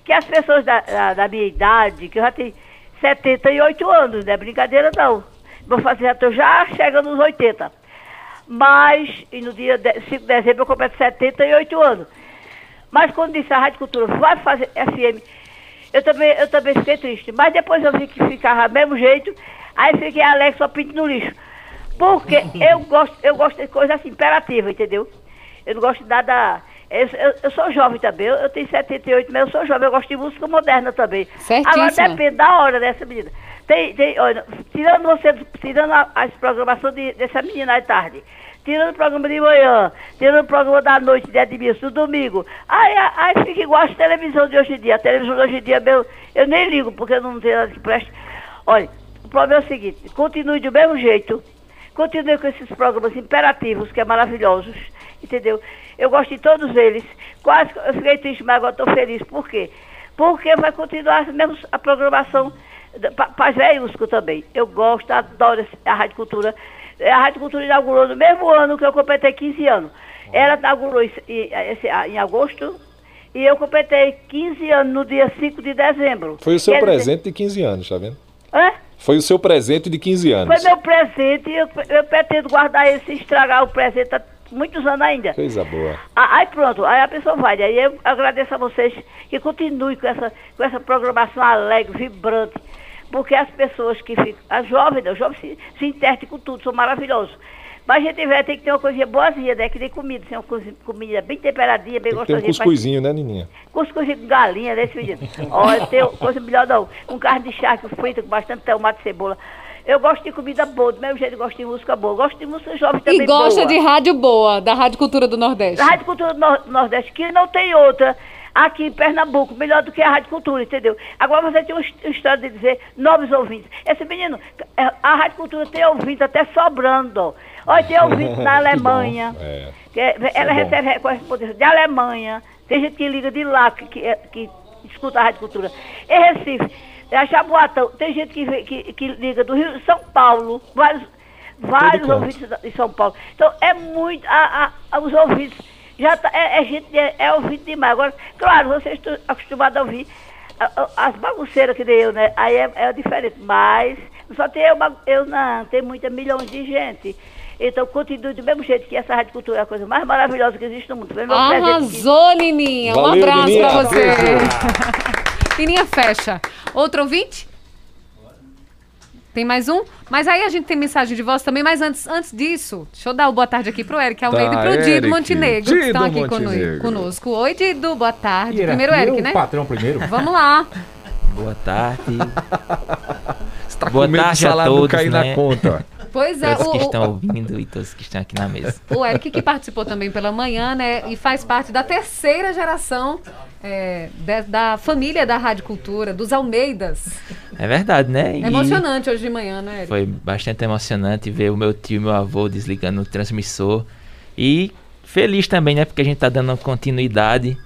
que as pessoas da, da, da minha idade, que eu já tenho 78 anos, não é brincadeira não. Vou fazer, já estou já chegando nos 80. Mas, e no dia de- 5 de dezembro eu completo 78 anos. Mas quando disse a Rádio Cultura vai fazer FM, eu também, eu também fiquei triste. Mas depois eu vi que ficava do mesmo jeito, aí fiquei alegre só pinto no lixo. Porque eu gosto, eu gosto de coisa assim, imperativa, entendeu? Eu não gosto de nada. Eu, eu- sou jovem também, eu, tenho 78, mas eu sou jovem, eu gosto de música moderna também. Certíssima. Agora depende da hora dessa menina. Tem, tem, olha, tirando você, tirando a, as programações de- dessa menina à tarde, tirando o programa de manhã, tirando o programa da noite de Edmilson, do domingo, aí, aí fica igual a televisão de hoje em dia. A televisão de hoje em dia, meu, eu nem ligo, porque eu não tenho nada que preste. Olha, o problema é o seguinte, continue do mesmo jeito, continue com esses programas imperativos, que é maravilhosos, entendeu? Eu gosto de todos eles. Quase eu fiquei triste, mas agora estou feliz. Por quê? Porque vai continuar mesmo a programação para velhusco também. Eu gosto, adoro a Rádio Cultura. Eh, A Rádio Cultura inaugurou no mesmo ano que eu completei 15 anos. Ela inaugurou esse- esse- em agosto e eu completei 15 anos no dia 5 de dezembro. Foi o seu Quer dizer- presente de 15 anos, tá vendo? Hã? Foi o seu presente de 15 Foi anos. meu presente e eu, eu pretendo guardar esse e estragar o presente há muitos anos ainda. Coisa boa. Ah, Aí pronto, aí a pessoa vai. Aí eu agradeço a vocês que continuem com essa, com essa programação alegre, vibrante. Porque as pessoas que ficam, as jovens, né, os jovens se, se intertem com tudo, são maravilhosos. Mas a gente vai ter que ter uma coisinha boazinha, né? Que nem comida, assim, uma comida bem temperadinha, bem Tem que ter um gostosinha. cuscuzinho, né, Nininha? Cuscuz com galinha, né, esse menino? Olha, tem coisa melhor não. Com carne de charque frita, com bastante tomate e cebola. Eu gosto de comida boa, do mesmo jeito eu gosto de música boa. Eu gosto de música jovem também E gosta boa. de rádio boa, da Rádio Cultura do Nordeste. Da Rádio Cultura do Nor- Nordeste, que não tem outra aqui em Pernambuco, melhor do que a Rádio Cultura, entendeu? Agora você tem uma his- história de dizer novos ouvintes. Esse menino, é, a Rádio Cultura tem ouvintes até sobrando. Olha, tem ouvintes na Alemanha. É. que é- ela é bom. recebe correspondência de Alemanha. Tem gente que liga de lá, que, que, é- que escuta a Rádio Cultura. Em Recife, a Jaboatão, tem gente que, que, que liga do Rio de São Paulo, vários, vários ouvintes de São Paulo. Então, é muito, a, a- os ouvintes, já tá, é, é gente, é, é ouvinte demais. Agora, claro, vocês estão acostumados a ouvir a- a- as bagunceiras que nem eu, né? Aí é, é diferente, mas só tem eu, eu não, tem muitas milhões de gente. Então, continue do mesmo jeito que essa Rádio Cultura é a coisa mais maravilhosa que existe no mundo. Arrasou, Nininha. Um Valeu, abraço Nininha. pra você. Nininha fecha. Outro ouvinte? Tem mais um? Mas aí a gente tem mensagem de voz também, mas antes, antes disso, deixa eu dar o boa tarde aqui pro Eric Almeida Tá, e pro Dido Eric. Montenegro, que estão Dido aqui Montenegro. conosco. Oi, Dido, boa tarde. Primeiro Eric, o né? patrão primeiro. Vamos lá. Boa tarde. Você tá Boa com medo tarde a todos, cair né? na conta. Pois é, todos que o, estão ouvindo e todos que estão aqui na mesa. o Eric que participou também pela manhã, né? E faz parte da terceira geração é, de- da família da Rádio Cultura, dos Almeidas. É verdade, né? É E emocionante hoje de manhã, né, Eric? Foi bastante emocionante ver o meu tio e meu avô desligando o transmissor. E feliz também, né? Porque a gente tá dando continuidade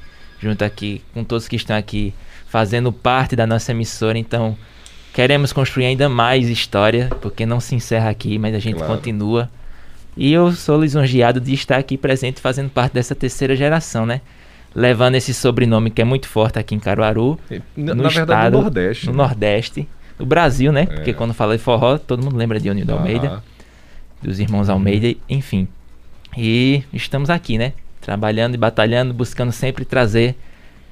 junto aqui com todos que estão aqui fazendo parte da nossa emissora. Então, queremos construir ainda mais história, porque não se encerra aqui, mas a gente Claro. continua. E eu sou lisonjeado de estar aqui presente fazendo parte dessa terceira geração, né? Levando esse sobrenome que é muito forte aqui em Caruaru. Na, no na verdade, estado, no Nordeste. No? Nordeste. No Brasil, né? É. Porque quando fala de forró, todo mundo lembra de Onildo Almeida, Aham. dos irmãos Almeida, enfim. E estamos aqui, né? Trabalhando e batalhando, buscando sempre trazer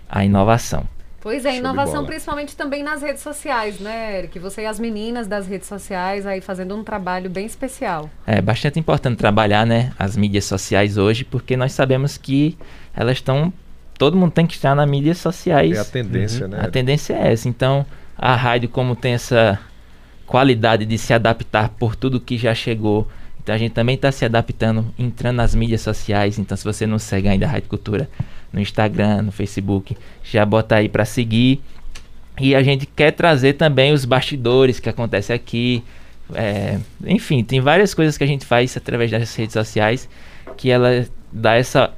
a inovação. Pois é, Show inovação principalmente também nas redes sociais, né, Eric? Você e as meninas das redes sociais aí fazendo um trabalho bem especial. É bastante importante trabalhar, né, as mídias sociais hoje, porque nós sabemos que elas estão todo mundo tem que estar nas mídias sociais. É a tendência, né? A tendência é essa. Então, a rádio, como tem essa qualidade de se adaptar por tudo que já chegou, então a gente também está se adaptando, entrando nas mídias sociais. Então, se você não segue ainda a Rádio Cultura no Instagram, no Facebook, já bota aí para seguir. E a gente quer trazer também os bastidores que acontecem aqui. É, enfim, tem várias coisas que a gente faz através das redes sociais que ela dá essa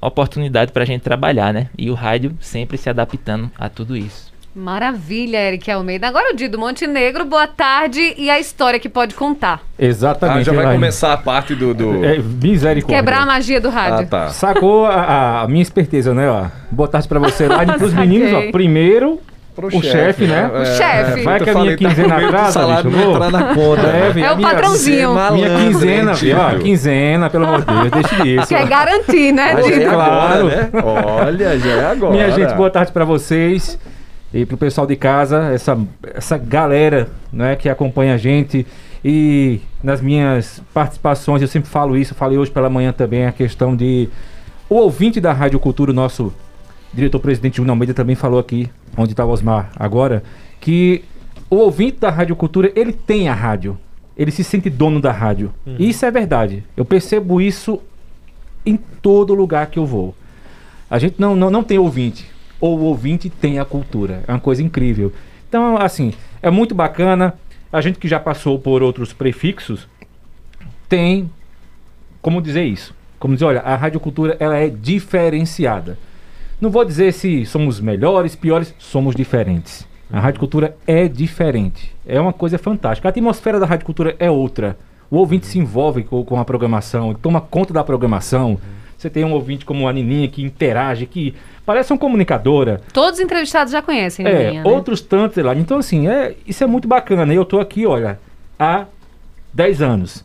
oportunidade para a gente trabalhar, né? E o rádio sempre se adaptando a tudo isso. Maravilha, Eric Almeida. Agora o Dido Montenegro, boa tarde e a história que pode contar. Ah, Exatamente. já vai Elaine. começar a parte do. do... É, misericórdia. Quebrar a magia do Ah, rádio. tá. Sacou a, a minha esperteza, né? Ó. Boa tarde pra você lá e pros Saquei. meninos, ó. Primeiro, Pro o chefe, né? O chefe. Vai que a minha tá quinzena atrasa, salário bicho, entrar na conta. É, velho, É o minha- patrãozinho. É Minha malandro, quinzena, ó, tio? quinzena, pelo amor de Deus, deixa disso. Quer garantir, né, Dido? é Claro. agora, né? Olha, já é agora. Minha gente, boa tarde pra vocês e pro pessoal de casa, essa, essa galera né, que acompanha a gente. E nas minhas participações, eu sempre falo isso, falei hoje pela manhã também, a questão de. O ouvinte da Rádio Cultura, o nosso diretor-presidente Júnior Almeida também falou aqui, onde está o Osmar agora, que o ouvinte da Rádio Cultura, ele tem a rádio. Ele se sente dono da rádio. E isso é verdade. Eu percebo isso em todo lugar que eu vou. A gente não, não, não tem ouvinte. Ou o ouvinte tem a cultura. É uma coisa incrível. Então, assim, é muito bacana. A gente que já passou por outros prefixos tem como dizer isso. Como dizer, olha, a radiocultura ela é diferenciada. Não vou dizer se somos melhores, piores, somos diferentes. A radiocultura é diferente. É uma coisa fantástica. A atmosfera da radiocultura é outra. O ouvinte se envolve com, com a programação, toma conta da programação. Você tem um ouvinte como a Nininha que interage, que parece uma comunicadora. Todos os entrevistados já conhecem, É, Nininha, né? outros tantos lá. Então, assim, é, isso é muito bacana. Eu tô aqui, olha, há 10 anos.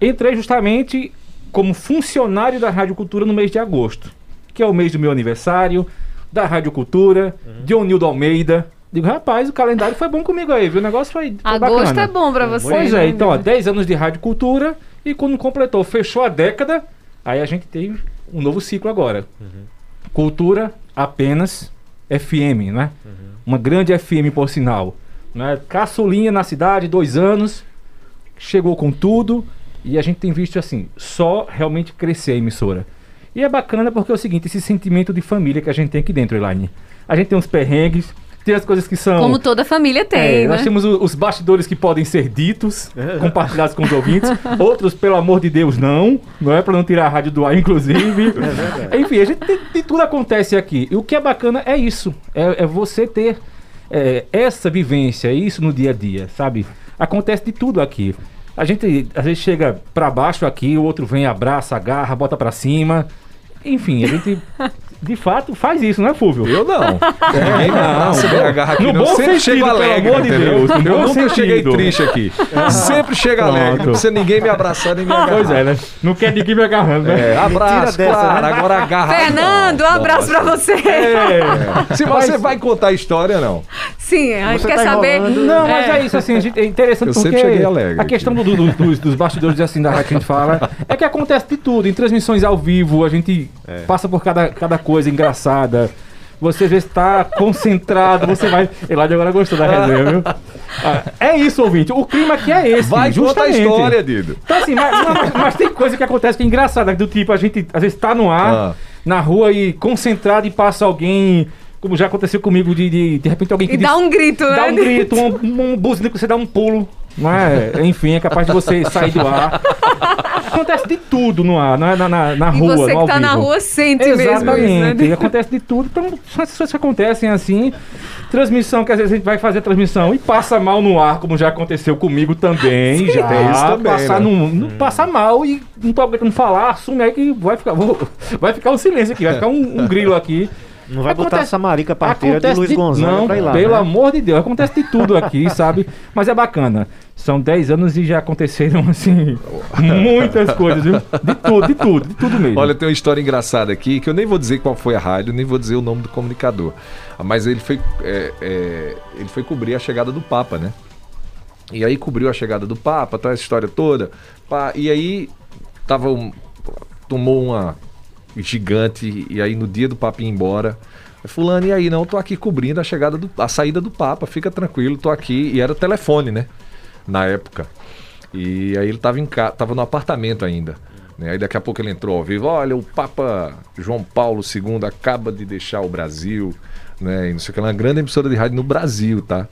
Entrei justamente como funcionário da Rádio Cultura no mês de agosto, que é o mês do meu aniversário, da Rádio Cultura, Uhum. de Onildo Almeida. Digo, rapaz, o calendário foi bom comigo aí, viu? O negócio foi, foi Agosto bacana. é bom pra você. Pois né, é, então, ó, Dido? 10 anos de Rádio Cultura e quando completou, fechou a década, aí a gente tem um novo ciclo agora. Cultura apenas FM, né? Uma grande FM, por sinal. Né? Caçulinha na cidade, dois anos, chegou com tudo e a gente tem visto assim, só realmente crescer a emissora. E é bacana porque é o seguinte, esse sentimento de família que a gente tem aqui dentro, Elaine. A gente tem uns perrengues, tem as coisas que são... Como toda família tem, É, né? Nós temos os bastidores que podem ser ditos, compartilhados com os ouvintes. Outros, pelo amor de Deus, não. Não é para não tirar a rádio do ar, inclusive. Enfim, a gente tem, de tudo acontece aqui. E o que é bacana é isso. É, é você ter é, essa vivência, isso no dia a dia, sabe? Acontece de tudo aqui. A gente às vezes chega para baixo aqui, o outro vem, abraça, agarra, bota para cima. Enfim, a gente de fato faz isso, não é, Fúvio? Eu não. Me agarra aqui. no não. bom sempre sentido, chego pelo alegre, amor de entendeu? Deus, Eu bom nunca sentido. cheguei triste aqui. sempre chega Pronto. alegre. Não precisa ninguém me abraçar nem me agarrar. Pois é, né? Não quer ninguém me agarrando, né? É, abraço, dessa, claro. né? Agora agarra. Fernando, um abraço pra você. É. Se você vai contar a história, não. Sim, a gente Você quer tá saber. enrolando. Não, mas é isso, assim, a gente- é interessante Eu porque sempre cheguei alegre a questão do- do- dos, dos bastidores assim, da que a gente fala é que acontece de tudo. Em transmissões ao vivo, a gente passa por cada, cada coisa engraçada. Você vezes está concentrado, você vai. Eladio agora gostou da resenha, viu? Ah, é isso, ouvinte. O clima aqui é esse. Vai contar a justamente. história, Dido. Então, assim, mas, mas- mas tem coisa que acontece que é engraçada, do tipo, a gente às vezes tá no ar, Ah. na rua e concentrado e passa alguém, como já aconteceu comigo, de de, de repente alguém que E dá um grito, dá né? um grito, um, um buzina que você dá um pulo, não é? Enfim, é capaz de você sair do ar. Acontece de tudo no ar, não é na, na, na E rua, você no ao que tá na rua sente mesmo Exatamente, isso, né? acontece de tudo. Então, essas coisas que acontecem assim. Transmissão, que às vezes a gente vai fazer a transmissão e passa mal no ar, como já aconteceu comigo também. já tem isso também, passar né? no, não passa mal e não tô aguentando falar, assume aí que vai ficar, vou- vai ficar um silêncio aqui, vai ficar um, um grilo aqui. Não vai botar Acontece- essa marica parteira de Luiz de- Gonzaga Não, pra ir lá. pelo né? amor de Deus, acontece de tudo aqui, sabe? Mas é bacana. São 10 anos e já aconteceram, assim, muitas coisas, viu? De tudo, de tudo, de tudo mesmo. Olha, tem uma história engraçada aqui, que eu nem vou dizer qual foi a rádio, nem vou dizer o nome do comunicador. Mas ele foi, é, é, ele foi cobrir a chegada do Papa, né? E aí cobriu a chegada do Papa, toda essa história toda. pá, e aí tava um- tomou uma gigante. E aí no dia do Papa ir embora, fulano, e aí não, tô aqui cobrindo a chegada do, a saída do Papa, fica tranquilo, tô aqui. E era telefone, né? Na época. E aí ele tava, em ca... tava no apartamento ainda. Né? Aí daqui a pouco ele entrou ao vivo, olha, o Papa João Paulo II acaba de deixar o Brasil, né? E não sei o que, é uma grande emissora de rádio no Brasil, tá?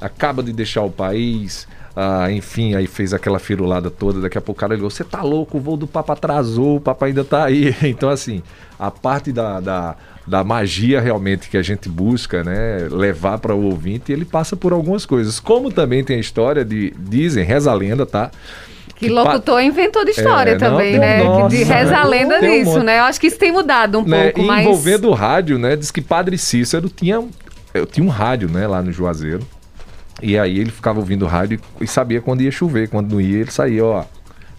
Acaba de deixar o país, ah, enfim, aí fez aquela firulada toda, daqui a pouco o cara ligou, você tá louco, o voo do Papa atrasou, o Papa ainda tá aí. Então, assim, a parte da, da, da magia realmente que a gente busca, né, levar para o ouvinte, ele passa por algumas coisas. Como também tem a história de, dizem, reza a lenda, tá? Que locutor inventou de história É, não, também, tem- né? nossa, de reza a lenda um disso, monte. né? Eu acho que isso tem mudado um né, pouco, mas... envolvendo o rádio, né? Diz que Padre Cícero tinha, eu tinha um rádio, né, lá no Juazeiro. E aí ele ficava ouvindo o rádio e, sabia quando ia chover. Quando não ia, ele saía, ó.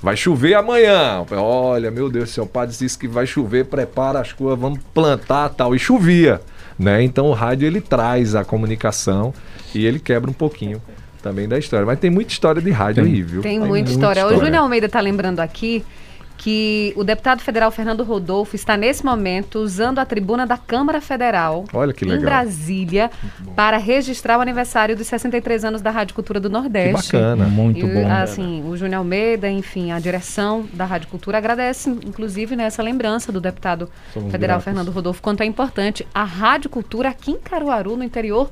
Vai chover amanhã. Olha, meu Deus o padre disse que vai chover, prepara as coisas, vamos plantar tal. E chovia, né? Então o rádio ele traz a comunicação e ele quebra um pouquinho também da história. Mas tem muita história de rádio aí, viu? Tem muita história. O Júnior Almeida está lembrando aqui que o deputado federal Fernando Rodolfo está nesse momento usando a tribuna da Câmara Federal Olha que em. Brasília para registrar o aniversário dos 63 anos da Rádio Cultura do Que Nordeste. bacana. Muito E, bom. Assim, o Júnior Almeida, enfim, a direção da Rádio Cultura agradece, inclusive, nessa lembrança do deputado Somos federal gratos. Fernando Rodolfo, quanto é importante a Rádio Cultura aqui em Caruaru, no interior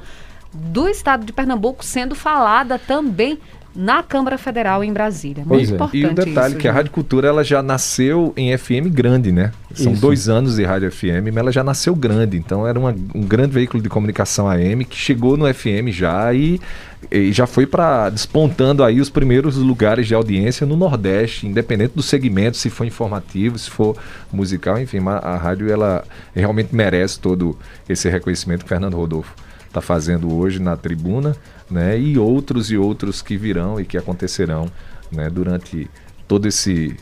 do estado de Pernambuco, sendo falada também na Câmara Federal em Brasília. Muito Pois é. importante E o detalhe isso, que a. Rádio Cultura ela já nasceu em FM grande, né? São Isso. dois anos de rádio FM, mas ela já nasceu grande. Então era uma- um grande veículo de comunicação AM que chegou no FM já e, e já foi para despontando aí os primeiros lugares de audiência no Nordeste, independente do segmento, se for informativo, se for musical, enfim, mas a rádio ela realmente merece todo esse reconhecimento que o Fernando Rodolfo está fazendo hoje na tribuna, né? E outros e outros que virão e que acontecerão, né? Durante todo esse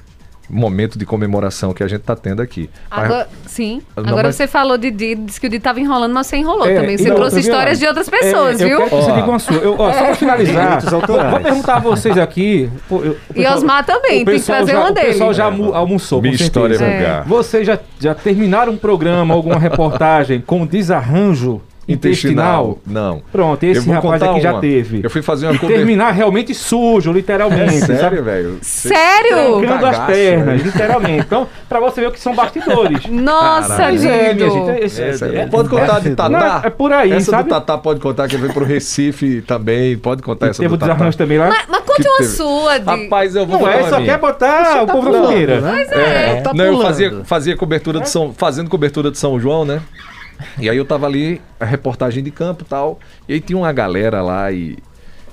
momento de comemoração que a gente está tendo aqui. Mas- Agora, sim. Não, Agora mas- você falou de Didi, disse que o Didi estava enrolando, mas você enrolou É, também. Você não, trouxe histórias de outras pessoas, É, viu? Eu quero que você diga uma sua. Eu, ó, só pra finalizar, vou, autorais. vou perguntar a vocês aqui. pô, eu- o E pessoal- Osmar também, tem que pessoal trazer já, uma O pessoal dele. já almo- almoçou, Minha com história é vulgar. Vocês já, já terminaram um programa, alguma reportagem com desarranjo intestinal? Não. Pronto, Eu esse vou rapaz contar aqui já uma. teve. Eu fui fazer uma E cobertura. terminar realmente sujo, literalmente. sabe? Sério, velho? Sério? Trancando as pernas, literalmente. Então, pra você ver o que são bastidores. Nossa, Mas é, minha gente. Esse, É, é, é- pode contar de Tatá? É por aí, Essa sabe? do Tatá pode contar que ele veio pro Recife também. Pode contar essa Teve do Tatá. desarranjo também lá. Mas, mas conte Que uma teve. sua, de... Rapaz, eu vou Não contar é, só quer botar o povo na fogueira. né? É, tá não, eu fazia cobertura de São, fazendo cobertura de São João, né? E aí eu tava ali, a reportagem de campo tal. E aí tinha uma galera lá e,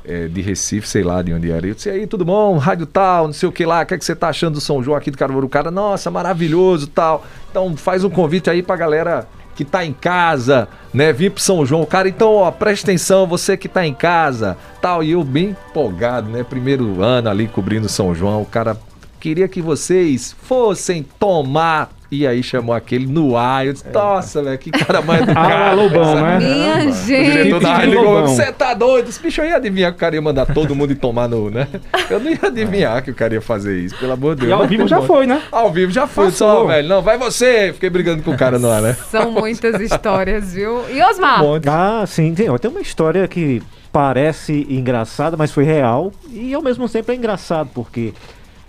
é, de Recife, sei lá de onde era. Eu disse, e aí, tudo bom? Rádio tal, não sei o que lá, o que, é que você tá achando do São João aqui do Caruaru? O cara, nossa, maravilhoso tal. Então faz um convite aí pra galera que tá em casa, né? Vir pro São João. Cara, então, ó, presta atenção, você que tá em casa, tal. E eu bem empolgado, né? Primeiro ano ali cobrindo São João. O cara queria que vocês fossem tomar. E aí chamou aquele no ar. Eu disse, nossa, velho, que cara mais do Ah, cara. Lobão, né? Minha O gente. diretor da rádio ligou, Lobão. você tá doido? Esse bicho eu ia adivinhar que o cara ia mandar todo mundo ir tomar no, né? Eu não ia adivinhar que o cara ia fazer isso, pelo amor de Deus. E ao vivo já foi, né? Ao vivo já foi, só, velho. Não, vai você. Fiquei brigando com o cara no ar, né? São muitas histórias, viu? E Osmar? Um. Ah, sim, tem, tem uma história que parece engraçada, mas foi real e ao mesmo tempo é engraçado, porque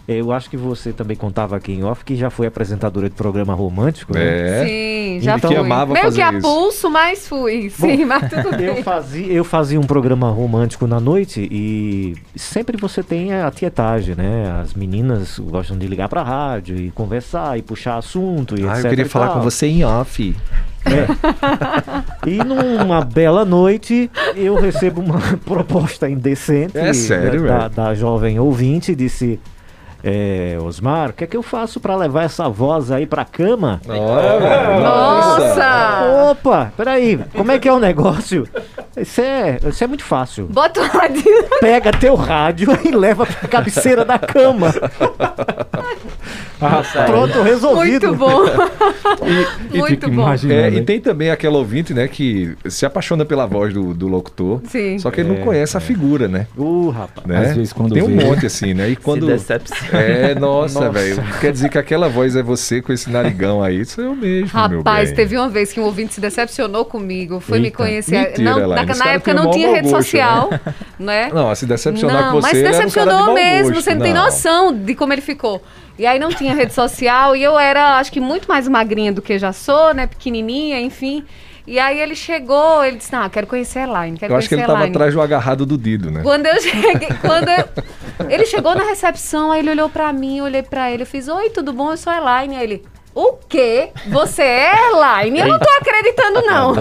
eu acho que você também contava aqui em off que já foi apresentadora de programa romântico, né? É. Sim, já Ele fui. que amava Meio fazer que a isso. pulso, mas fui. Sim, mas tudo Eu bem. fazia, eu fazia um programa romântico na noite e sempre você tem a tietagem, né? As meninas gostam de ligar pra rádio e conversar e puxar assunto e Ah, etc eu queria falar com você em off. E numa bela noite eu recebo uma proposta indecente É sério, da, velho? da jovem ouvinte disse é, Osmar, o que é que eu faço pra levar essa voz aí pra cama? Velho. Nossa! Opa, peraí, como é que é o negócio? Isso é, isso é muito fácil. Bota o rádio. Pega teu rádio e leva pra cabeceira da cama. Nossa, Pronto, resolvido. Muito bom. E, e Muito tem- bom. imaginando, É, e hein? tem também aquele ouvinte, né, que se apaixona pela voz do, do locutor. Sim. Só que ele não conhece a figura, né? Uh, rapaz. né? Às vezes quando tem um vê. monte assim, né? E quando Se decepciona. É, nossa, Nossa. velho. Quer dizer que aquela voz é você com esse narigão aí, isso é eu mesmo, meu Rapaz, bem. teve uma vez que um ouvinte se decepcionou comigo, foi me Eita, conhecer. mentira, não, na, esse na época tem não tinha rede gosto, social, né? Não, se decepcionar Não, com você, mas se decepcionou mesmo, gosto. você não, tem Não. noção de como ele ficou. E aí não tinha rede social e eu era, acho que muito mais magrinha do que já sou, né? Pequenininha, enfim. E aí ele chegou, ele disse: Não, quero conhecer a Elaine, quero Eu acho que ele a tava Elaine. atrás do agarrado do Dido, né? Quando eu cheguei, quando eu- ele chegou na recepção, aí ele olhou pra mim, eu olhei pra ele, eu fiz, oi, tudo bom? Eu sou a Elaine. Aí ele, o quê? Você é Elaine? Eu não tô acreditando, não.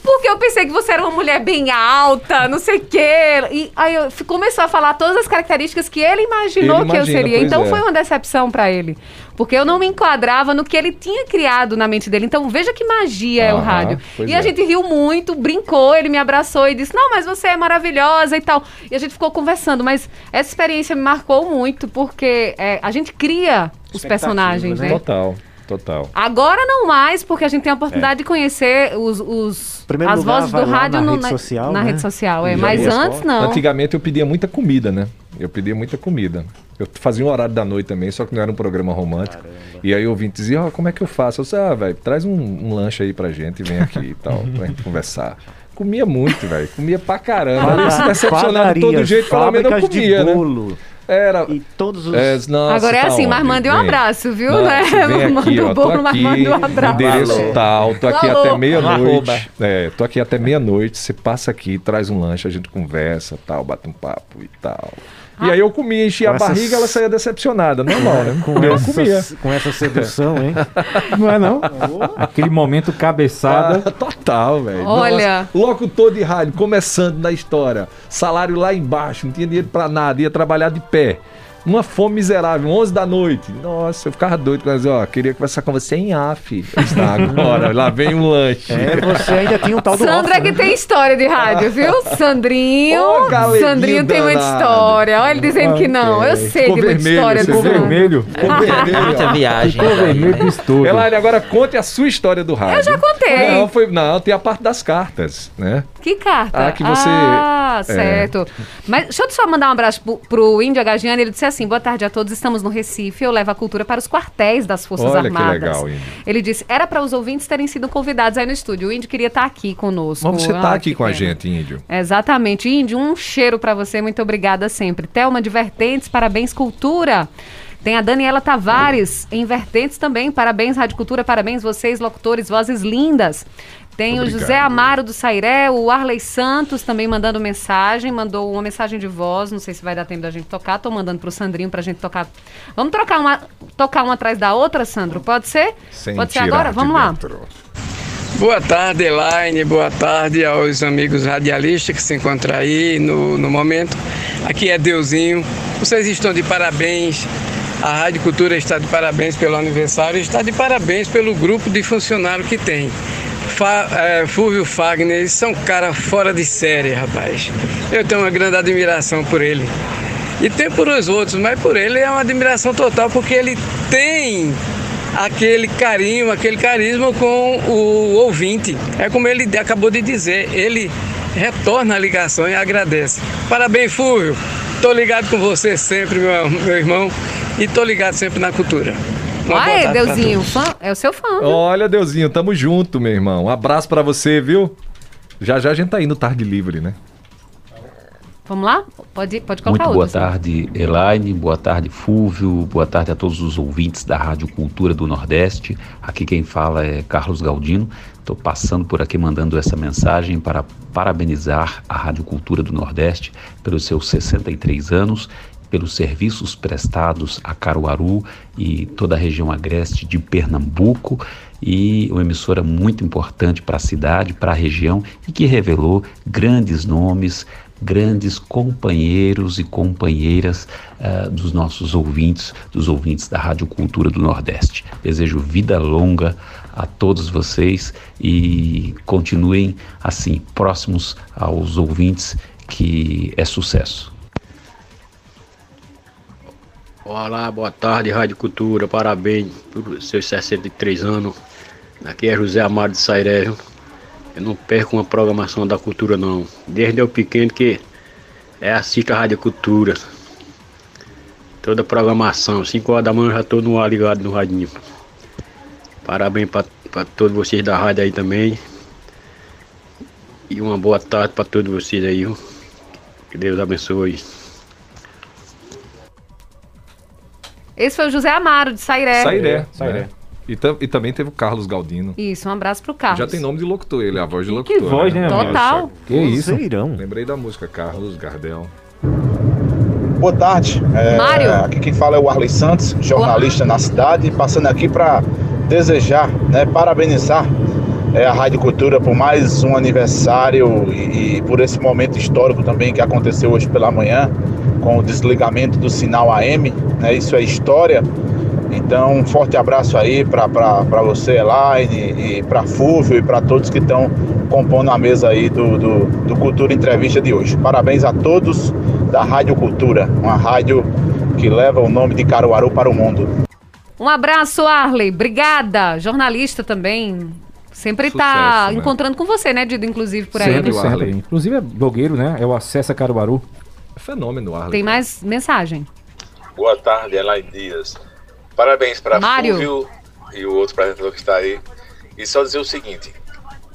Porque eu pensei que você era uma mulher bem alta, não sei o quê. E aí eu começou a falar todas as características que ele imaginou Ele que eu imagina, seria. Então é. foi uma decepção pra ele. Porque eu não me enquadrava no que ele tinha criado na mente dele. Então veja que magia é o rádio. E a é. gente riu muito, brincou, ele me abraçou e disse: Não, mas você é maravilhosa e tal. E a gente ficou conversando. Mas essa experiência me marcou muito, porque é, a gente cria os personagens, né? né? Total, total. Agora não mais, porque a gente tem a oportunidade de conhecer os, os- Primeiro as lugar, vozes do rádio na no- rede social, na né? rede social, é. Mas as antes não. Antigamente eu pedia muita comida, né? Eu pedia muita comida. Eu fazia um horário da noite também, só que não era um programa romântico. E aí o ouvinte dizia, ó, como é que eu faço? Eu disse, ah, velho, traz um, um lanche aí pra gente, vem aqui e tal, pra gente conversar. Comia muito, velho. Comia pra caramba. Eu se decepcionar de todo jeito, pelo menos eu comia, de né? bolo. Era. E todos os... É, nossa, Agora é tá assim, mas mande um abraço, viu? Nossa, né? Vem aqui, Manda ó, tô aqui, manda um abraço. endereço Alô. tal, tô aqui Alô. até meia-noite. É, tô aqui até meia-noite, você passa aqui, traz um lanche, a gente conversa, tal, bate um papo e tal. E aí eu comia, enchia a essas- barriga, ela saía decepcionada, normal, né? Com eu comia. com essa sedução, hein? Não é não? Aquele momento cabeçada. Ah, total, velho. Olha. Nossa, locutor de rádio, começando na história. Salário lá embaixo, não tinha dinheiro pra nada, ia trabalhar de pé. Uma fome miserável, 11 da noite. Nossa, eu ficava doido. Mas, ó, queria conversar com você em AF. Está agora, lá vem um lanche. É, você ainda tinha um tal do Sandra off, que né? tem história de rádio, viu? Sandrinho. Galeguinho Sandrinho tem muita danado. história. Olha ele dizendo que não. Eu sei Ficou de muita vermelho, história do. Vermelho. Ficou vermelho, Muita viagem. Ficou vermelho né? disso tudo. Elaine, agora conte a sua história do rádio. Eu já contei. Não, foi, não, tem a parte das cartas, né? Que carta? Ah, que você- Ah, é. certo. Mas deixa eu só mandar um abraço pro, pro Índio Agagiani. Ele disse assim: boa tarde a todos, estamos no Recife. Eu levo a cultura para os quartéis das Forças Olha que Armadas. legal, Índio. Ele disse: era para os ouvintes terem sido convidados aí no estúdio. O Índio queria estar aqui conosco. Mas você tá Ah, aqui que com a pena. gente, Índio. Exatamente. Índio, um cheiro para você. Muito obrigada sempre. Thelma de Vertentes, parabéns, cultura. Tem a Daniela Tavares, em Vertentes também. Parabéns, Rádio Cultura. Parabéns, vocês, locutores, vozes lindas. Tem o Obrigado. José Amaro do Sairé, o Arley Santos também mandando mensagem, mandou uma mensagem de voz, não sei se vai dar tempo da gente tocar, tô mandando pro Sandrinho pra gente tocar. Vamos trocar uma, tocar uma atrás da outra, Sandro? Pode ser? Sem Pode ser agora? Vamos lá. dentro. Boa tarde, Elaine. Boa tarde aos amigos radialistas que se encontram aí no, no momento. Aqui é Deusinho. Vocês estão de parabéns. A Rádio Cultura está de parabéns pelo aniversário. Está de parabéns pelo grupo de funcionários que tem. É, Fúvio Fagner, eles são cara fora de série, rapaz. Eu tenho uma grande admiração por ele. E tem por os outros, mas por ele é uma admiração total, porque ele tem aquele carinho, aquele carisma com o ouvinte. É como ele acabou de dizer, ele retorna a ligação e agradece. Parabéns, Fúvio. Tô ligado com você sempre, meu, meu irmão, e tô ligado sempre na cultura. Uma Deusinho, fã, é o seu fã. viu? Olha, Deusinho, tamo junto, meu irmão. Um abraço pra você, viu? Já já a gente tá indo tarde livre, né? Vamos lá? Pode, pode colocar Muito boa outro. tarde, Elaine. Boa tarde, Fúvio. Boa tarde a todos os ouvintes da Rádio Cultura do Nordeste. Aqui quem fala é Carlos Galdino. Estou passando por aqui mandando essa mensagem para parabenizar a Rádio Cultura do Nordeste pelos seus 63 anos, pelos serviços prestados a Caruaru e toda a região agreste de Pernambuco e uma emissora muito importante para a cidade, para a região e que revelou grandes nomes, grandes companheiros e companheiras ah, dos nossos ouvintes, dos ouvintes da Rádio Cultura do Nordeste. Desejo vida longa a todos vocês e continuem assim, próximos aos ouvintes, que é sucesso. Olá, boa tarde, Rádio Cultura. Parabéns por seus 63 anos. Aqui é José Amado de Sairé. Eu não perco uma programação da cultura, não. Desde eu pequeno que é assisto a Rádio Cultura. Toda a programação. 5 horas da manhã eu já estou no ar ligado no radinho. Parabéns para todos vocês da rádio aí também. E uma boa tarde para todos vocês aí. viu? Que Deus abençoe. Esse foi o José Amaro, de Sairé. Sairé. Sairé. né? E, tam- e também teve o Carlos Galdino. Isso, um abraço pro Carlos. Já tem nome de locutor, ele é a voz de Que locutor. voz, né, amigo? Total. Que isso? Vozeirão. Lembrei da música Carlos Gardel. Boa tarde. É, Mário. Aqui quem fala é o Arley Santos, jornalista na cidade, passando aqui para desejar, né, parabenizar é, a Rádio Cultura por mais um aniversário e, e por esse momento histórico também que aconteceu hoje pela manhã, com o desligamento do sinal AM. Né, isso é história. Então, um forte abraço aí para você, Elaine, e para Fúvio e para todos que estão compondo a mesa aí do, do, do Cultura Entrevista de hoje. Parabéns a todos da Rádio Cultura, uma rádio que leva o nome de Caruaru para o mundo. Um abraço, Arley. Obrigada. Jornalista também. Sempre tá Sucesso, né? encontrando com você, né, Dido? Inclusive por aí. Sempre, o sempre. Arley. Inclusive é blogueiro, né? É o Acessa Caruaru. É fenômeno, Arley. Tem mais mensagem. Boa tarde, Elaine Dias. Parabéns para Mário. Fúvio e o outro apresentador que está aí. E só dizer o seguinte: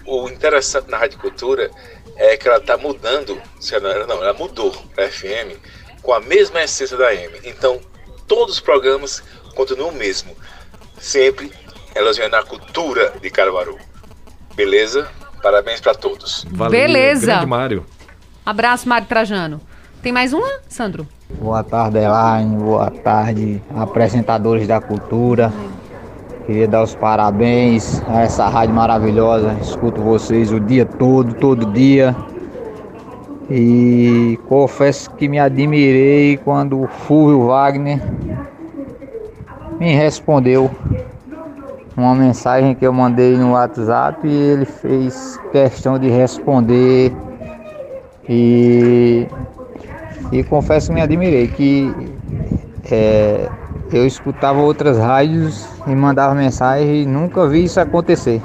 o interessante na Rádio Cultura é que ela está mudando, se não era não, ela mudou para FM com a mesma essência da AM. Então, todos os programas continuam o mesmo, sempre elogiando a cultura de Caruaru. Beleza? Parabéns para todos. Valeu, Beleza. Grande Mário. Abraço, Mário Trajano. Tem mais uma, Sandro? Boa tarde, Elaine. Boa tarde, apresentadores da cultura. Queria dar os parabéns a essa rádio maravilhosa. Escuto vocês o dia todo, todo dia. E confesso que me admirei quando o Fúvio Wagner me respondeu uma mensagem que eu mandei no WhatsApp e ele fez questão de responder. E e confesso que me admirei que é, eu escutava outras rádios e mandava mensagem e nunca vi isso acontecer.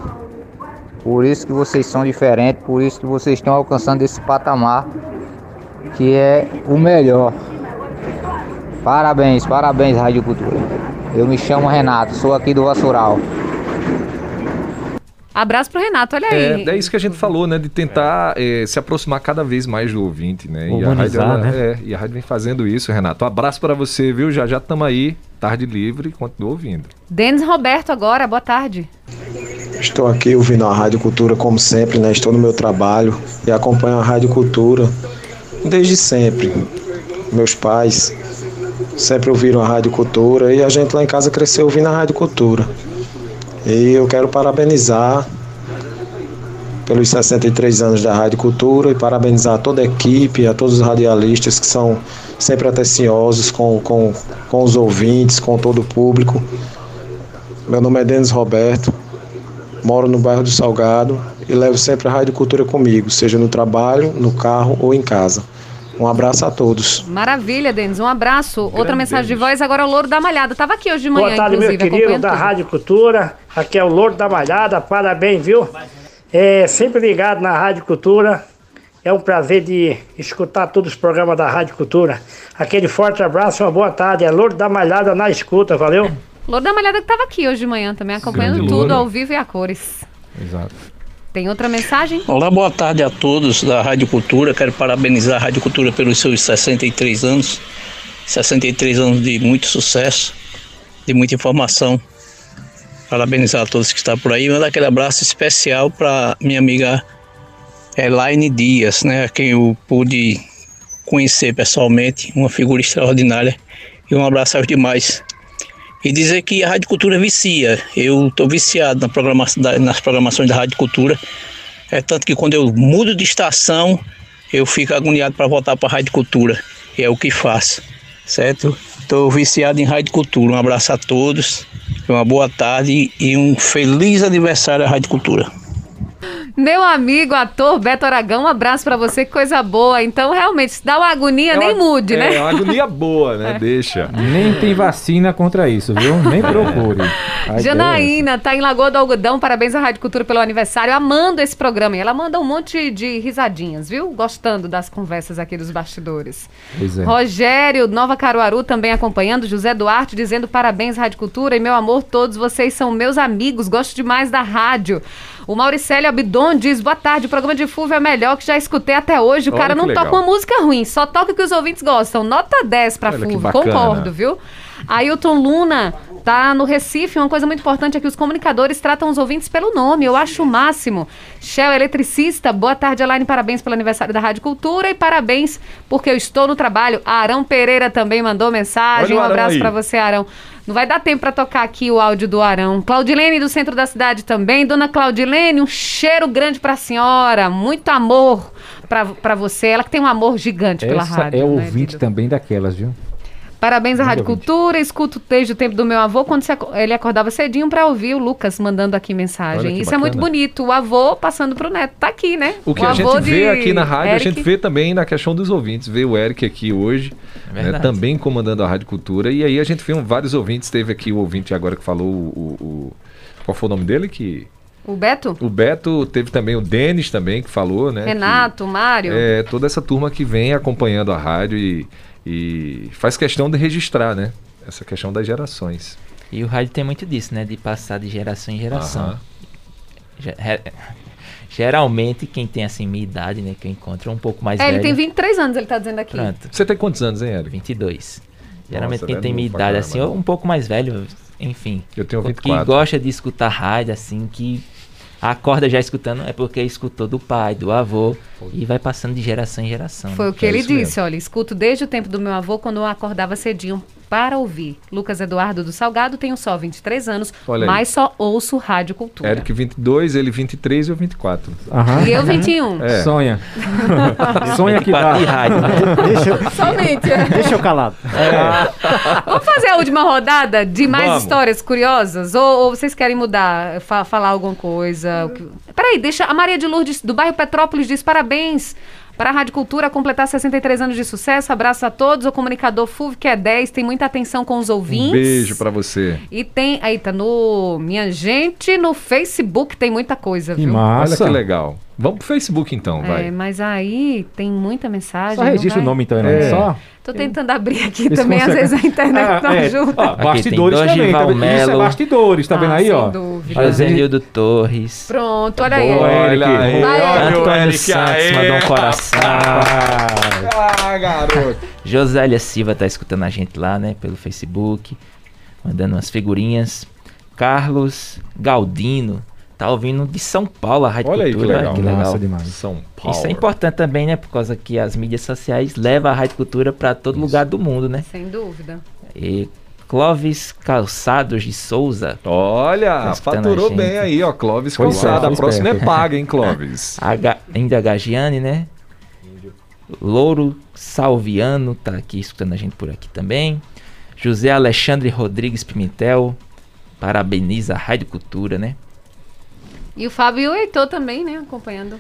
Por isso que vocês são diferentes, por isso que vocês estão alcançando esse patamar que é o melhor. Parabéns, parabéns Rádio Cultura. Eu me chamo Renato, sou aqui do Vassoural. Abraço pro Renato, olha aí. É, é isso que a gente falou, né? De tentar eh, se aproximar cada vez mais do ouvinte, né? E a, rádio, Humanizar, né? é, e a rádio vem fazendo isso, Renato. Um abraço para você, viu? Já já estamos aí, tarde livre, continua ouvindo. Denis Roberto agora, boa tarde. Estou aqui ouvindo a Rádio Cultura como sempre, né? Estou no meu trabalho e acompanho a Rádio Cultura desde sempre. Meus pais sempre ouviram a Rádio Cultura e a gente lá em casa cresceu ouvindo a Rádio Cultura. E eu quero parabenizar pelos 63 anos da Rádio Cultura e parabenizar toda a equipe, a todos os radialistas que são sempre atenciosos com, com, com os ouvintes, com todo o público. Meu nome é Denis Roberto, moro no bairro do Salgado e levo sempre a Rádio Cultura comigo, seja no trabalho, no carro ou em casa. Um abraço a todos. Maravilha, Denis. Um abraço. Outra Grande mensagem de voz agora, o Louro da Malhada. Tava aqui hoje de manhã, Boa tarde, meu querido da tudo. Rádio Cultura. Aqui é o Lourdo da Malhada. Parabéns, viu? É, sempre ligado na Rádio Cultura. É um prazer de escutar todos os programas da Rádio Cultura. Aquele forte abraço, uma boa tarde. É Lourdo da Malhada na escuta, valeu? Louro da Malhada que tava aqui hoje de manhã também, acompanhando Grande tudo Louro. ao vivo e a cores. Exato. Tem outra mensagem? Olá, boa tarde a todos da Rádio Cultura. Quero parabenizar a Rádio Cultura pelos seus 63 anos. 63 anos de muito sucesso, de muita informação. Parabenizar a todos que estão por aí. Mandar aquele abraço especial para minha amiga Elaine Dias, né, quem eu pude conhecer pessoalmente, uma figura extraordinária. E um abraço aos demais. E dizer que a Rádio Cultura vicia. Eu estou viciado na programação nas programações da Rádio Cultura. É tanto que quando eu mudo de estação, eu fico agoniado para voltar para a Rádio Cultura. E é o que faço, certo? Estou viciado em Rádio Cultura. Um abraço a todos, uma boa tarde e um feliz aniversário à Rádio Cultura. Meu amigo, ator Beto Aragão, um abraço pra você, que coisa boa. Então, realmente, se dá uma agonia, É nem uma- mude, né? É uma agonia boa, né? Deixa. Nem tem vacina contra isso, viu? Nem procure. A ideia é Janaína tá em Lagoa do Algodão, parabéns à Rádio Cultura pelo aniversário, amando esse programa. E ela manda um monte de risadinhas, viu? Gostando das conversas aqui dos bastidores. Pois é. Rogério, Nova Caruaru, também acompanhando. José Duarte dizendo parabéns, Rádio Cultura. E meu amor, todos vocês são meus amigos. Gosto demais da rádio. O Mauricélio Abdon diz: boa tarde, o programa de Fulvio é melhor que já escutei até hoje. O Olha cara não legal. toca uma música ruim, só toca o que os ouvintes gostam. Nota 10 pra Olha Fulvio, bacana. concordo, viu? Ailton Luna tá no Recife. Uma coisa muito importante é que os comunicadores tratam os ouvintes pelo nome. Eu acho o máximo. Shell Eletricista, boa tarde, Elaine. Parabéns pelo aniversário da Rádio Cultura e parabéns porque eu estou no trabalho. Arão Pereira também mandou mensagem. Um abraço pra você, Arão. Não vai dar tempo pra tocar aqui o áudio do Arão. Claudilene do centro da cidade também. Dona Claudilene, um cheiro grande pra senhora. Muito amor pra, pra você. Ela que tem um amor gigante pela Essa rádio. é né, ouvinte Dido? também daquelas, viu? Parabéns à Rádio. Cultura, escuto desde o tempo do meu avô, quando ele acordava cedinho pra ouvir o Lucas mandando aqui mensagem. Que Isso é muito bacana. bonito. O avô passando pro neto. Tá aqui, né? O que a avô gente vê aqui na rádio, Eric. a gente vê também na questão dos ouvintes. Vê o Eric aqui hoje, né, verdade. também comandando a Rádio Cultura. E aí a gente vê um- vários ouvintes. Teve aqui o ouvinte agora que falou o. o- o- qual foi o nome dele? Que, O Beto? o Beto, teve também o Denis também que falou, né? Renato, Mário. É, toda essa turma que vem acompanhando a rádio e, e faz questão de registrar, né? Essa questão das gerações. E o rádio tem muito disso, né? De passar de geração em geração. Geralmente, quem tem assim minha idade, né? Que eu encontro é um pouco mais É, velho. ele tem 23 anos, ele tá dizendo aqui. Pronto. Você tem quantos anos, hein, Eric? 22. Geralmente Nossa, quem é tem minha idade caramba, assim, ou um pouco mais velho, enfim. Eu tenho Que 24. gosta de escutar rádio, assim, que acorda já escutando, é porque escutou do pai, do avô, e vai passando de geração em geração. Foi né? o que ele disse, olha, escuto desde o tempo do meu avô quando eu acordava cedinho para ouvir. Lucas Eduardo do Salgado, tenho só 23 anos, Olha aí. mas só ouço Rádio Cultura. Eric 22, ele 23 e eu 24. Aham. E eu 21. É. Sonha. Sonha que dá. 24 de rádio? Deixa, eu- Somente. deixa eu calado. Vamos fazer a última rodada de mais Vamos. histórias curiosas? Ou, ou vocês querem mudar, fa- falar alguma coisa? O que- Peraí, deixa. A Maria de Lourdes, do bairro Petrópolis, diz parabéns para a Rádio Cultura completar 63 anos de sucesso. Abraço a todos. O comunicador Fulvio, que é 10, tem muita atenção com os ouvintes. Um beijo pra você. E tem. Aí tá no. Minha gente, no Facebook tem muita coisa, Que viu? massa. Olha que legal. Vamos pro Facebook então, É, vai. mas aí tem muita mensagem. Só registra o nome então, É. Só. Tô tentando abrir aqui também, às vezes a internet Ah, não é. ajuda. Ó, bastidores tem também, tá vendo? Isso é bastidores, tá vendo Ah, aí, sem ó? dúvida. Josenildo Torres. Pronto, olha aí. Olha aí, Antônio Eric Santos mandou um coração. Ah, garoto. Josélia Silva tá escutando a gente lá, né? Pelo Facebook. Mandando umas figurinhas. Carlos Galdino. Tá ouvindo de São Paulo a Rádio Olha aí que Cultura. legal. que Massa demais. São Paulo. Isso é importante também, né? Por causa que as mídias sociais levam a Rádio Cultura para todo lugar do mundo, né? Sem dúvida. E Clóvis Calçados de Souza. Olha, Tá faturou a bem aí, ó. Clóvis Foi Calçada. esperto, A foi próxima é paga, hein, Clóvis? H, Índia Gagiane, né? Louro Salviano tá aqui escutando a gente por aqui também. José Alexandre Rodrigues Pimentel. Parabeniza a Rádio Cultura, né? E o Fábio e o Heitor também, né? Acompanhando.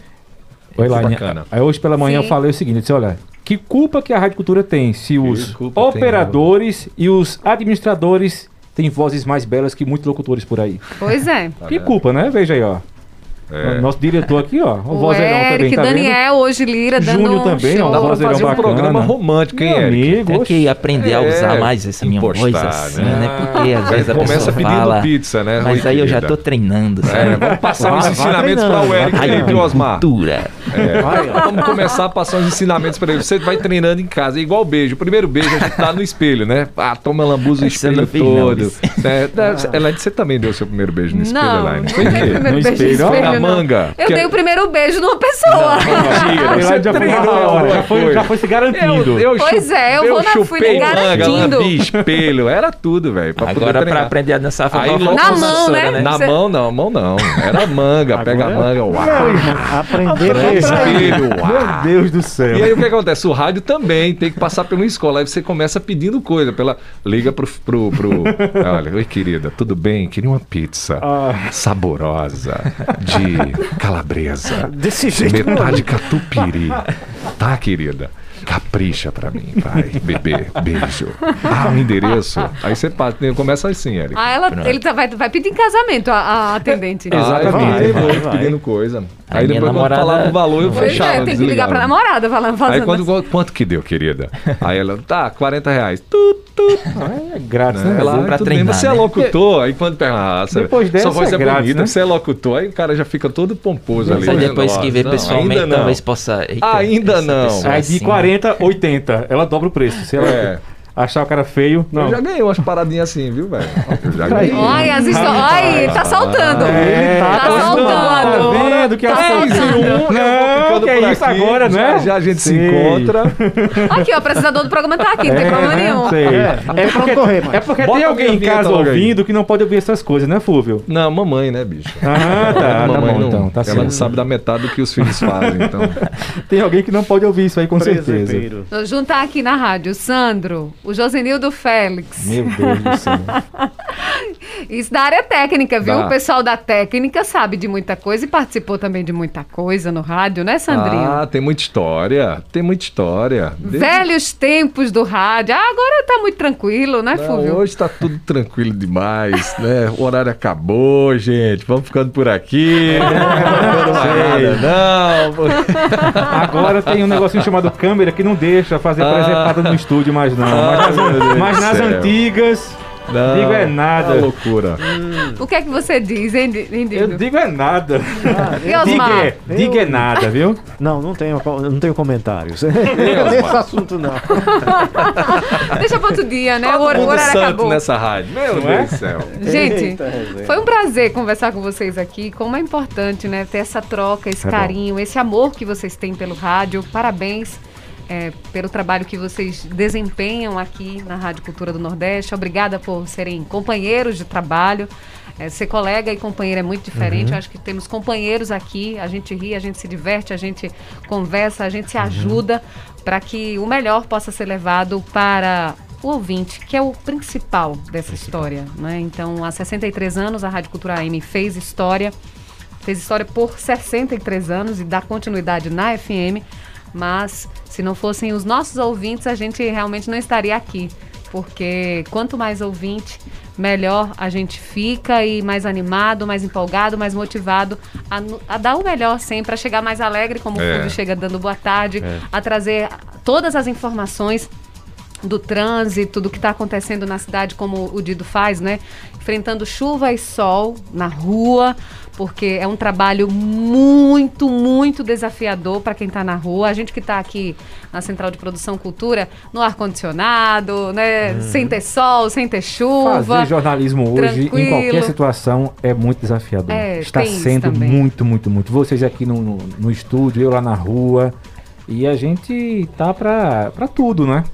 Oi, Laine. bacana. Aí hoje pela manhã Sim. eu falei o seguinte, disse, olha, que culpa que a Rádio Cultura tem se os culpa tem, operadores e os administradores têm vozes mais belas que muitos locutores por aí. Pois é. que culpa, né? Veja aí, ó. É. Nosso diretor aqui, ó. O, O vozeirão Eric, também, tá vendo? Daniel, hoje Lira, dando Júnior um também, show. ó, pra vozeirão fazer um bacana. programa romântico, hein, Meu Eric? amigo, Tem que aprender a É, usar mais essa minha voz impostar, assim, né? né? Porque às vezes a começa pessoa pedindo fala, pizza, né, Mas Rui, aí eu já querida? tô treinando, É, sabe? vamos passar vai ensinamentos para o Eric aí, viu, Osmar? Cultura. É, Vai, vamos começar a passar uns ensinamentos para ele. Você vai treinando em casa, é igual beijo. O primeiro beijo a gente tá no espelho, né? Ah, toma lambuza o espelho todo. É, da- Elaine, você também deu seu primeiro beijo no espelho, Elaine? não Foi primeiro No beijo no espelho, não. manga. Eu Que- dei o primeiro beijo numa pessoa. Mentira, Ele você já foi, já foi, já foi se garantindo. Eu, eu Pois é, eu vou na- fui chupei manga, garantindo. lambi espelho, era tudo, velho. Agora pra aprender a dançar Aí forró, logo- Na foi mão, vassoura, né? Na Cê- mão não, mão não. Era manga, pega a manga, uau. Meu aprender beijo. espelho, Meu uau. Deus do céu. E aí o que acontece? O rádio também tem que passar por uma escola. Aí você começa pedindo coisa. Pela... Liga pro. pro, pro... Olha, oi querida, tudo bem? Queria uma pizza Ah. saborosa, de calabresa. Desse jeito, Metade catupiry. Tá, querida? Capricha pra mim, vai, bebê, beijo. Ah, o endereço. Aí você passa, começa assim, Eric. Ah, ela, ele tá- vai, vai pedir em casamento a, a atendente. Exatamente, vai, vai, vai. pedindo coisa. A Aí depois quando namorada- falava o valor, eu fechava. é, tem que ligar pra namorada falando, Aí quando, quanto que deu, querida? Aí ela, tá, 40 reais. Tu, tu. É grátis, né? Ela, pra "Ah, tudo bem, treinar, você é né?" locutor? Aí quando pergunta, ah, Depois dessa sua voz é é, grátis, bonita, né? você é locutor, aí o cara já fica todo pomposo ali. Mas né? depois que vê pessoalmente, não. talvez possa. Eita, Ainda não. Aí assim, de 40, 80. Ela dobra o preço. Se ela É. achar o cara feio, não. Eu já ganhei umas paradinhas assim, viu, velho? Eu já ganhei. Olha, as histórias. Olha, tá saltando. É, tá tá saltando. Tá vendo que Tá é saltando. Não, que é isso agora, já, né? Já a gente se Sei. encontra. Aqui, ó, o apresentador do programa tá aqui, não tem problema nenhum. Sei. É, pra onde correr. É porque Bota tem alguém em casa logo aí. ouvindo que não pode ouvir essas coisas, né, Fúvio? Não, mamãe, né, bicho? Ah, tá, tá mamãe bom, não, então, tá ela certo. não sabe da metade do que os filhos fazem, então. Tem alguém que não pode ouvir isso aí, com certeza. Juntar aqui na rádio Sandro, o Josenildo Félix. Meu Deus do céu. Isso da área técnica, viu? Dá. O pessoal da técnica sabe de muita coisa e participou também de muita coisa no rádio, né, Sandrinho? Ah, tem muita história. Tem muita história. Desde- Velhos tempos do rádio. Ah, agora tá muito tranquilo, né, Não, Fúvio? hoje tá tudo tranquilo demais, né? O horário acabou, gente. Vamos ficando por aqui. Não, sei. não. Agora tem um negocinho chamado câmera que não deixa fazer Ah. presepada no estúdio mais não. Ah, Mas nas, mas nas céu. antigas, Não, digo é nada. É loucura. O que é que você diz, hein, Di- hein Eu digo é nada. Osmar? Diga é, diga é nada, viu? Não, não tenho, não tenho comentários. Nesse assunto, não. Deixa pra outro dia, né? O, Todo o mundo horário santo acabou. nessa rádio. Meu Não é? Deus do céu. Gente, Eita, foi um prazer conversar com vocês aqui. Como é importante, né? Ter essa troca, esse É bom. carinho, esse amor que vocês têm pelo rádio. Parabéns é, pelo trabalho que vocês desempenham aqui na Rádio Cultura do Nordeste. Obrigada por serem companheiros de trabalho. É, ser colega e companheiro é muito diferente. Uhum. Eu acho que temos companheiros aqui. A gente ri, a gente se diverte, a gente conversa, a gente Uhum. se ajuda para que o melhor possa ser levado para o ouvinte, que é o principal dessa história. Né? Então, há 63 anos, a Rádio Cultura AM fez história. Fez história por 63 anos e dá continuidade na FM. Mas, se não fossem os nossos ouvintes, a gente realmente não estaria aqui. Porque quanto mais ouvinte, melhor a gente fica e mais animado, mais empolgado, mais motivado a, a dar o melhor sempre, a chegar mais alegre, como É. o Fulvio chega dando boa tarde, a trazer todas as informações do trânsito, do que está acontecendo na cidade, como o Dido faz, né? Enfrentando chuva e sol na rua, porque é um trabalho muito, muito desafiador para quem está na rua. A gente que está aqui na Central de Produção Cultura, no ar-condicionado, né? Sem ter sol, sem ter chuva. Fazer jornalismo hoje, em tranquilo. qualquer situação, é muito desafiador. É, Está sendo muito, muito, muito. Vocês aqui no, no, no estúdio, eu lá na rua. E a gente tá pra tudo, né?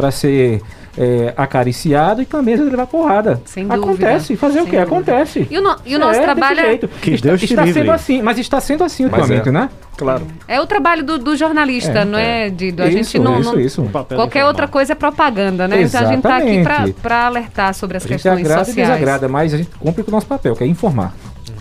Pra ser é, acariciado e também às vezes levar porrada. Sem dúvida. Acontece. Fazer o Sem quê? dúvida. Acontece. E o, no- e o É, nosso desse trabalho é, jeito. Que está, Deus te está livre. sendo assim, mas está sendo assim Mas ultimamente, é. né? Claro. é o trabalho do, do jornalista, É, não é, Dido? A isso, gente não, isso, não- isso. papel Qualquer outra coisa é propaganda, né? Então a gente tá aqui Exatamente. para alertar sobre as A gente questões agrada e sociais. desagrada, mas a gente cumpre com o nosso papel, que é informar.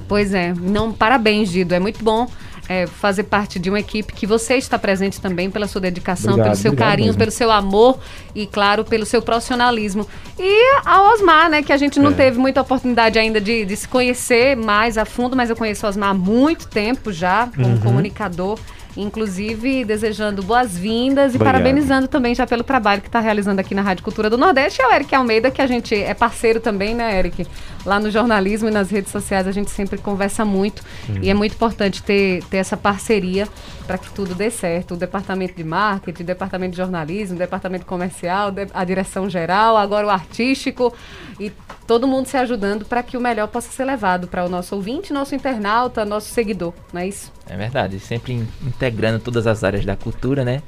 Pois é, não, parabéns, Dido. É muito bom é, fazer parte de uma equipe que você está presente também pela sua dedicação, Obrigado, pelo seu carinho, mesmo. pelo seu amor e, claro, pelo seu profissionalismo. E a Osmar, né, que a gente não É. teve muita oportunidade ainda de, de se conhecer mais a fundo, mas eu conheço o Osmar há muito tempo já, como Uhum. comunicador. Inclusive, desejando boas-vindas e Obrigado. parabenizando também já pelo trabalho que está realizando aqui na Rádio Cultura do Nordeste. E ao Eric Almeida, que a gente é parceiro também, né, Eric? Lá no jornalismo e nas redes sociais a gente sempre conversa muito. E é muito importante ter, ter essa parceria para que tudo dê certo. O departamento de marketing, o departamento de jornalismo, o departamento comercial, a direção geral, agora o artístico e todo mundo se ajudando para que o melhor possa ser levado para o nosso ouvinte, nosso internauta, nosso seguidor, não é isso? É verdade, sempre in- integrando todas as áreas da cultura, né?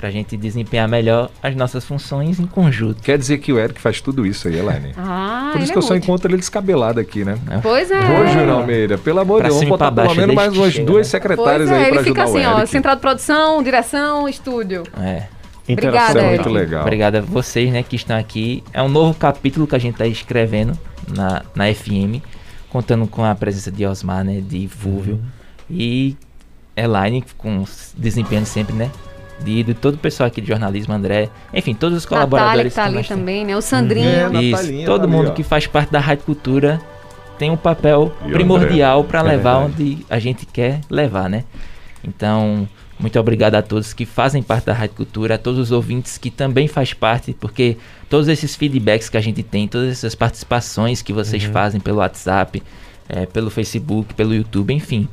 Pra gente desempenhar melhor as nossas funções em conjunto. Quer dizer que o Eric faz tudo isso aí, Elaine. Ah, Por ele isso é que eu só muito. encontro ele descabelado aqui, né? Pois é. Ô, Júnior Almeida, pelo amor de Deus, vamos botar pelo menos mais umas chega, duas né? secretárias Pois é, aí ele fica ajudar assim, o ó, Eric. central de produção, direção, estúdio. É. Obrigada, Isso é muito legal. Obrigado a vocês, né, que estão aqui. É um novo capítulo que a gente está escrevendo na, na FM. contando com a presença de Osmar, né, de Fúvio Uhum. e Elaine com desempenho sempre, né, de, de todo o pessoal aqui de jornalismo, André, enfim, todos os Natália colaboradores que tá ali também, né? O Sandrinho. É, Isso, todo tá ali, mundo ó. que faz parte da Rádio Cultura tem um papel E primordial para É levar verdade. onde a gente quer levar, né? Então, muito obrigado a todos que fazem parte da Rádio Cultura, a todos os ouvintes que também faz parte, porque todos esses feedbacks que a gente tem, todas essas participações que vocês Uhum. fazem pelo WhatsApp, eh, pelo Facebook, pelo YouTube, enfim.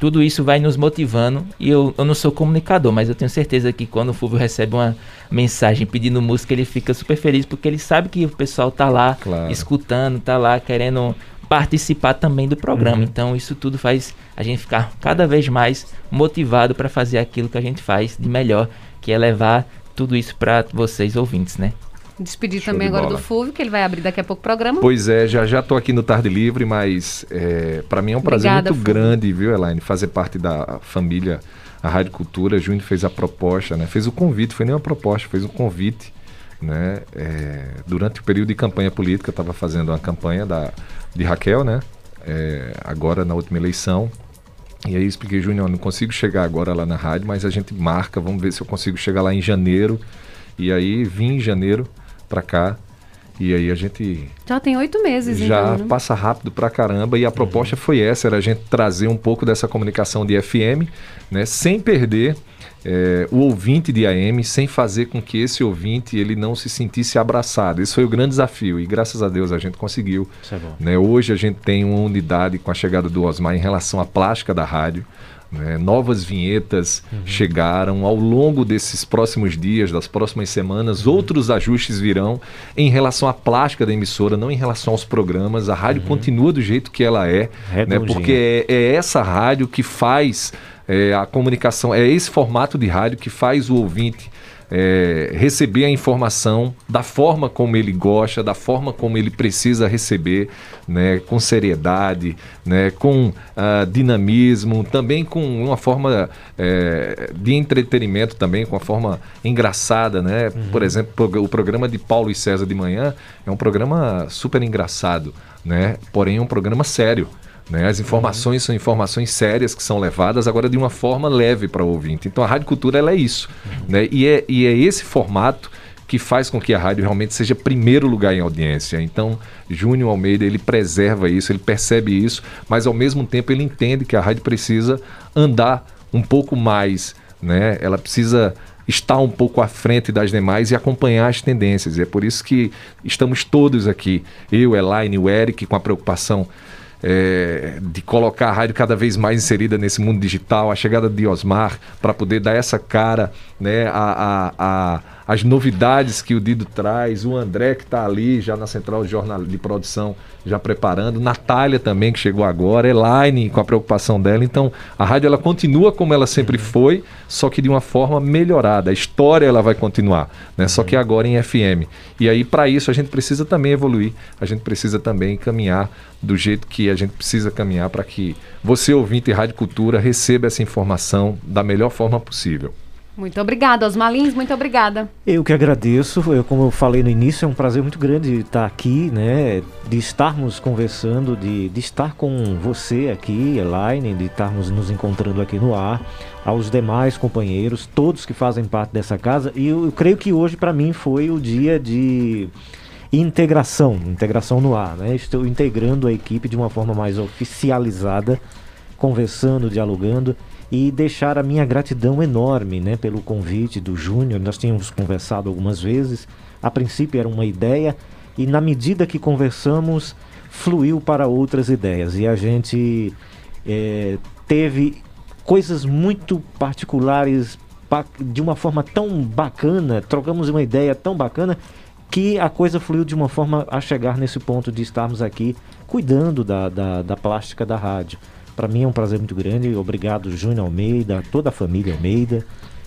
Tudo isso vai nos motivando e eu, eu não sou comunicador, mas eu tenho certeza que quando o Fulvio recebe uma mensagem pedindo música, ele fica super feliz porque ele sabe que o pessoal tá lá Claro. escutando, tá lá querendo participar também do programa. Uhum. Então isso tudo faz a gente ficar cada vez mais motivado para fazer aquilo que a gente faz de melhor, que é levar tudo isso para vocês ouvintes, né? Despedir Show também de agora bola. do Fúvio, que ele vai abrir daqui a pouco o programa. Pois é, já já tô aqui no Tarde Livre, mas é, para mim é um prazer Obrigada, muito Fulvio. grande, viu, Elaine, fazer parte da família a Rádio Cultura. Júnior fez a proposta, né? Fez o convite, foi nem uma proposta, fez um convite, né? É, durante o período de campanha política, eu estava fazendo uma campanha da, de Raquel, né? É, agora na última eleição. E aí expliquei, Júnior, não consigo chegar agora lá na rádio, mas a gente marca, vamos ver se eu consigo chegar lá em janeiro. E aí vim em janeiro para cá. E aí a gente Já tem oito meses, já então, né? passa rápido pra caramba e a proposta foi essa, era a gente trazer um pouco dessa comunicação de FM, né, sem perder eh, o ouvinte de AM, sem fazer com que esse ouvinte ele não se sentisse abraçado. Esse foi o grande desafio e graças a Deus a gente conseguiu. Isso é bom. né? Hoje a gente tem uma unidade com a chegada do Osmar em relação à plástica da rádio. Né? Novas vinhetas chegaram ao longo desses próximos dias, das próximas semanas. Outros ajustes virão em relação à plástica da emissora, não em relação aos programas. A rádio continua do jeito que ela é, né? Porque é, é essa rádio que faz é, a comunicação, é esse formato de rádio que faz o ouvinte é, receber a informação da forma como ele gosta, da forma como ele precisa receber, né, com seriedade, né, com ah, dinamismo, também com uma forma é, de entretenimento também, com uma forma engraçada, né? Por exemplo, o programa de Paulo e César de manhã é um programa super engraçado, né? Porém é um programa sério. Né? As informações são informações sérias que são levadas agora de uma forma leve para o ouvinte. Então a Rádio Cultura ela é isso. Né? E, é, e é esse formato que faz com que a rádio realmente seja primeiro lugar em audiência. Então, Júnior Almeida, ele preserva isso, ele percebe isso, mas ao mesmo tempo ele entende que a rádio precisa andar um pouco mais, né? Ela precisa estar um pouco à frente das demais e acompanhar as tendências. E é por isso que estamos todos aqui, eu, Elaine, o Eric, com a preocupação é, de colocar a rádio cada vez mais inserida nesse mundo digital, a chegada de Osmar para poder dar essa cara, né, a, a, a- as novidades que o Dido traz, o André que está ali já na central de, jornal, de produção já preparando, Natália também que chegou agora, Elaine com a preocupação dela. Então a rádio ela continua como ela sempre foi, só que de uma forma melhorada. A história ela vai continuar, né? Só que agora em FM. E aí para isso a gente precisa também evoluir, a gente precisa também caminhar do jeito que a gente precisa caminhar para que você ouvinte Rádio Cultura receba essa informação da melhor forma possível. Muito obrigada, Osmar Lins, muito obrigada. Eu que agradeço, eu, como eu falei no início, é um prazer muito grande estar aqui, né? De estarmos conversando, de, de estar com você aqui, Elaine, de estarmos nos encontrando aqui no ar, aos demais companheiros, todos que fazem parte dessa casa. E eu, eu creio que hoje, para mim, foi o dia de integração, integração no ar, né? Estou integrando a equipe de uma forma mais oficializada, conversando, dialogando e deixar a minha gratidão enorme, né, pelo convite do Júnior. Nós tínhamos conversado algumas vezes. A princípio era uma ideia e na medida que conversamos fluiu para outras ideias e a gente eh, teve coisas muito particulares de uma forma tão bacana, trocamos uma ideia tão bacana que a coisa fluiu de uma forma a chegar nesse ponto de estarmos aqui cuidando da, da, da plástica da rádio. Para mim é um prazer muito grande. Obrigado, Júnior Almeida, a toda a família Almeida,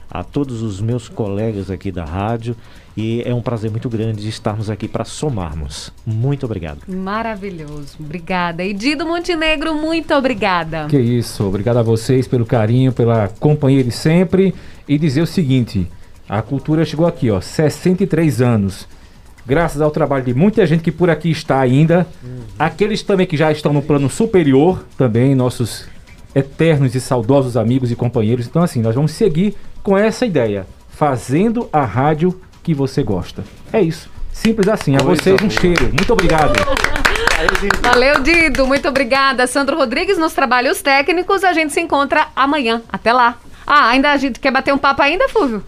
a todos os meus colegas aqui da rádio. E é um prazer muito grande de estarmos aqui para somarmos. Muito obrigado. Maravilhoso, obrigada. E Dido Montenegro, muito obrigada. Que isso, obrigado a vocês pelo carinho, pela companhia de sempre. E dizer o seguinte: a cultura chegou aqui, ó, 63 anos. Graças ao trabalho de muita gente que por aqui está ainda, Aqueles também que já estão no plano superior, também nossos eternos e saudosos amigos e companheiros. Então, assim, nós vamos seguir com essa ideia, fazendo a rádio que você gosta. É isso. Simples assim. A Coisa vocês um cheiro. Muito obrigado. Valeu, Dido. Muito obrigada. Sandro Rodrigues nos trabalhos técnicos. A gente se encontra amanhã. Até lá. Ah, ainda a gente quer bater um papo ainda, Fúvio?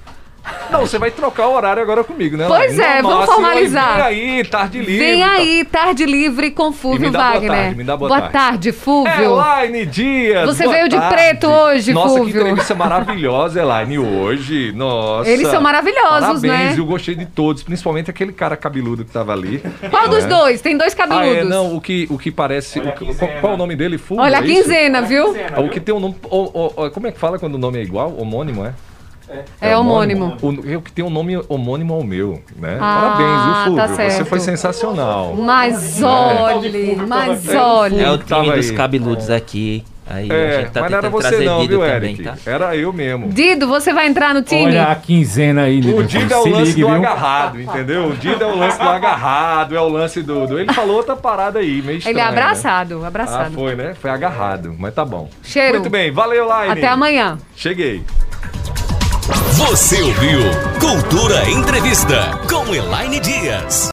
Não, você vai trocar o horário agora comigo, né? Pois é, No vamos máximo, formalizar. Vem aí, tarde livre. Vem tá? aí, tarde livre com Fúvio E me dá boa Wagner. tarde, me dá boa tarde. tarde, Fúvio. Elaine Dias. Você boa veio de tarde. preto hoje, Nossa, Fúvio. que entrevista maravilhosa, Elaine, hoje. Nossa. Eles são maravilhosos, Parabéns, né? eu gostei de todos, principalmente aquele cara cabeludo que tava ali. Qual dos né? dois? Tem dois Ah, cabeludos. é, não, o que, o que parece. o que- qual, qual é o nome dele? Fulvio, Olha a é quinzena, viu? Ah, O que tem um nome. o- o- o- como é que fala quando o nome é igual? Homônimo, é? É homônimo. O, o que tem um nome homônimo ao meu, né? Ah, Parabéns, viu, Fulvio? tá Você foi sensacional. Mas É. olhe, mas olhe. É o Tava time dos cabeludos aqui. Aí a É, gente tá mas não era você não, Dido viu, também, Eric? tá? Era eu mesmo. Dido, você vai entrar no time? Olha a quinzena aí, O Dido. Dido é o lance ligue, do viu? agarrado, entendeu? O Dido é o lance do agarrado, é o lance do. do- Ele falou outra parada aí, meio estranho. Ele é né? abraçado, Ah, abraçado. foi, né? Foi agarrado, mas tá bom. Cheiro. Muito bem, valeu, Laine. Até amanhã. Cheguei. Você ouviu Cultura Entrevista com Elaine Dias.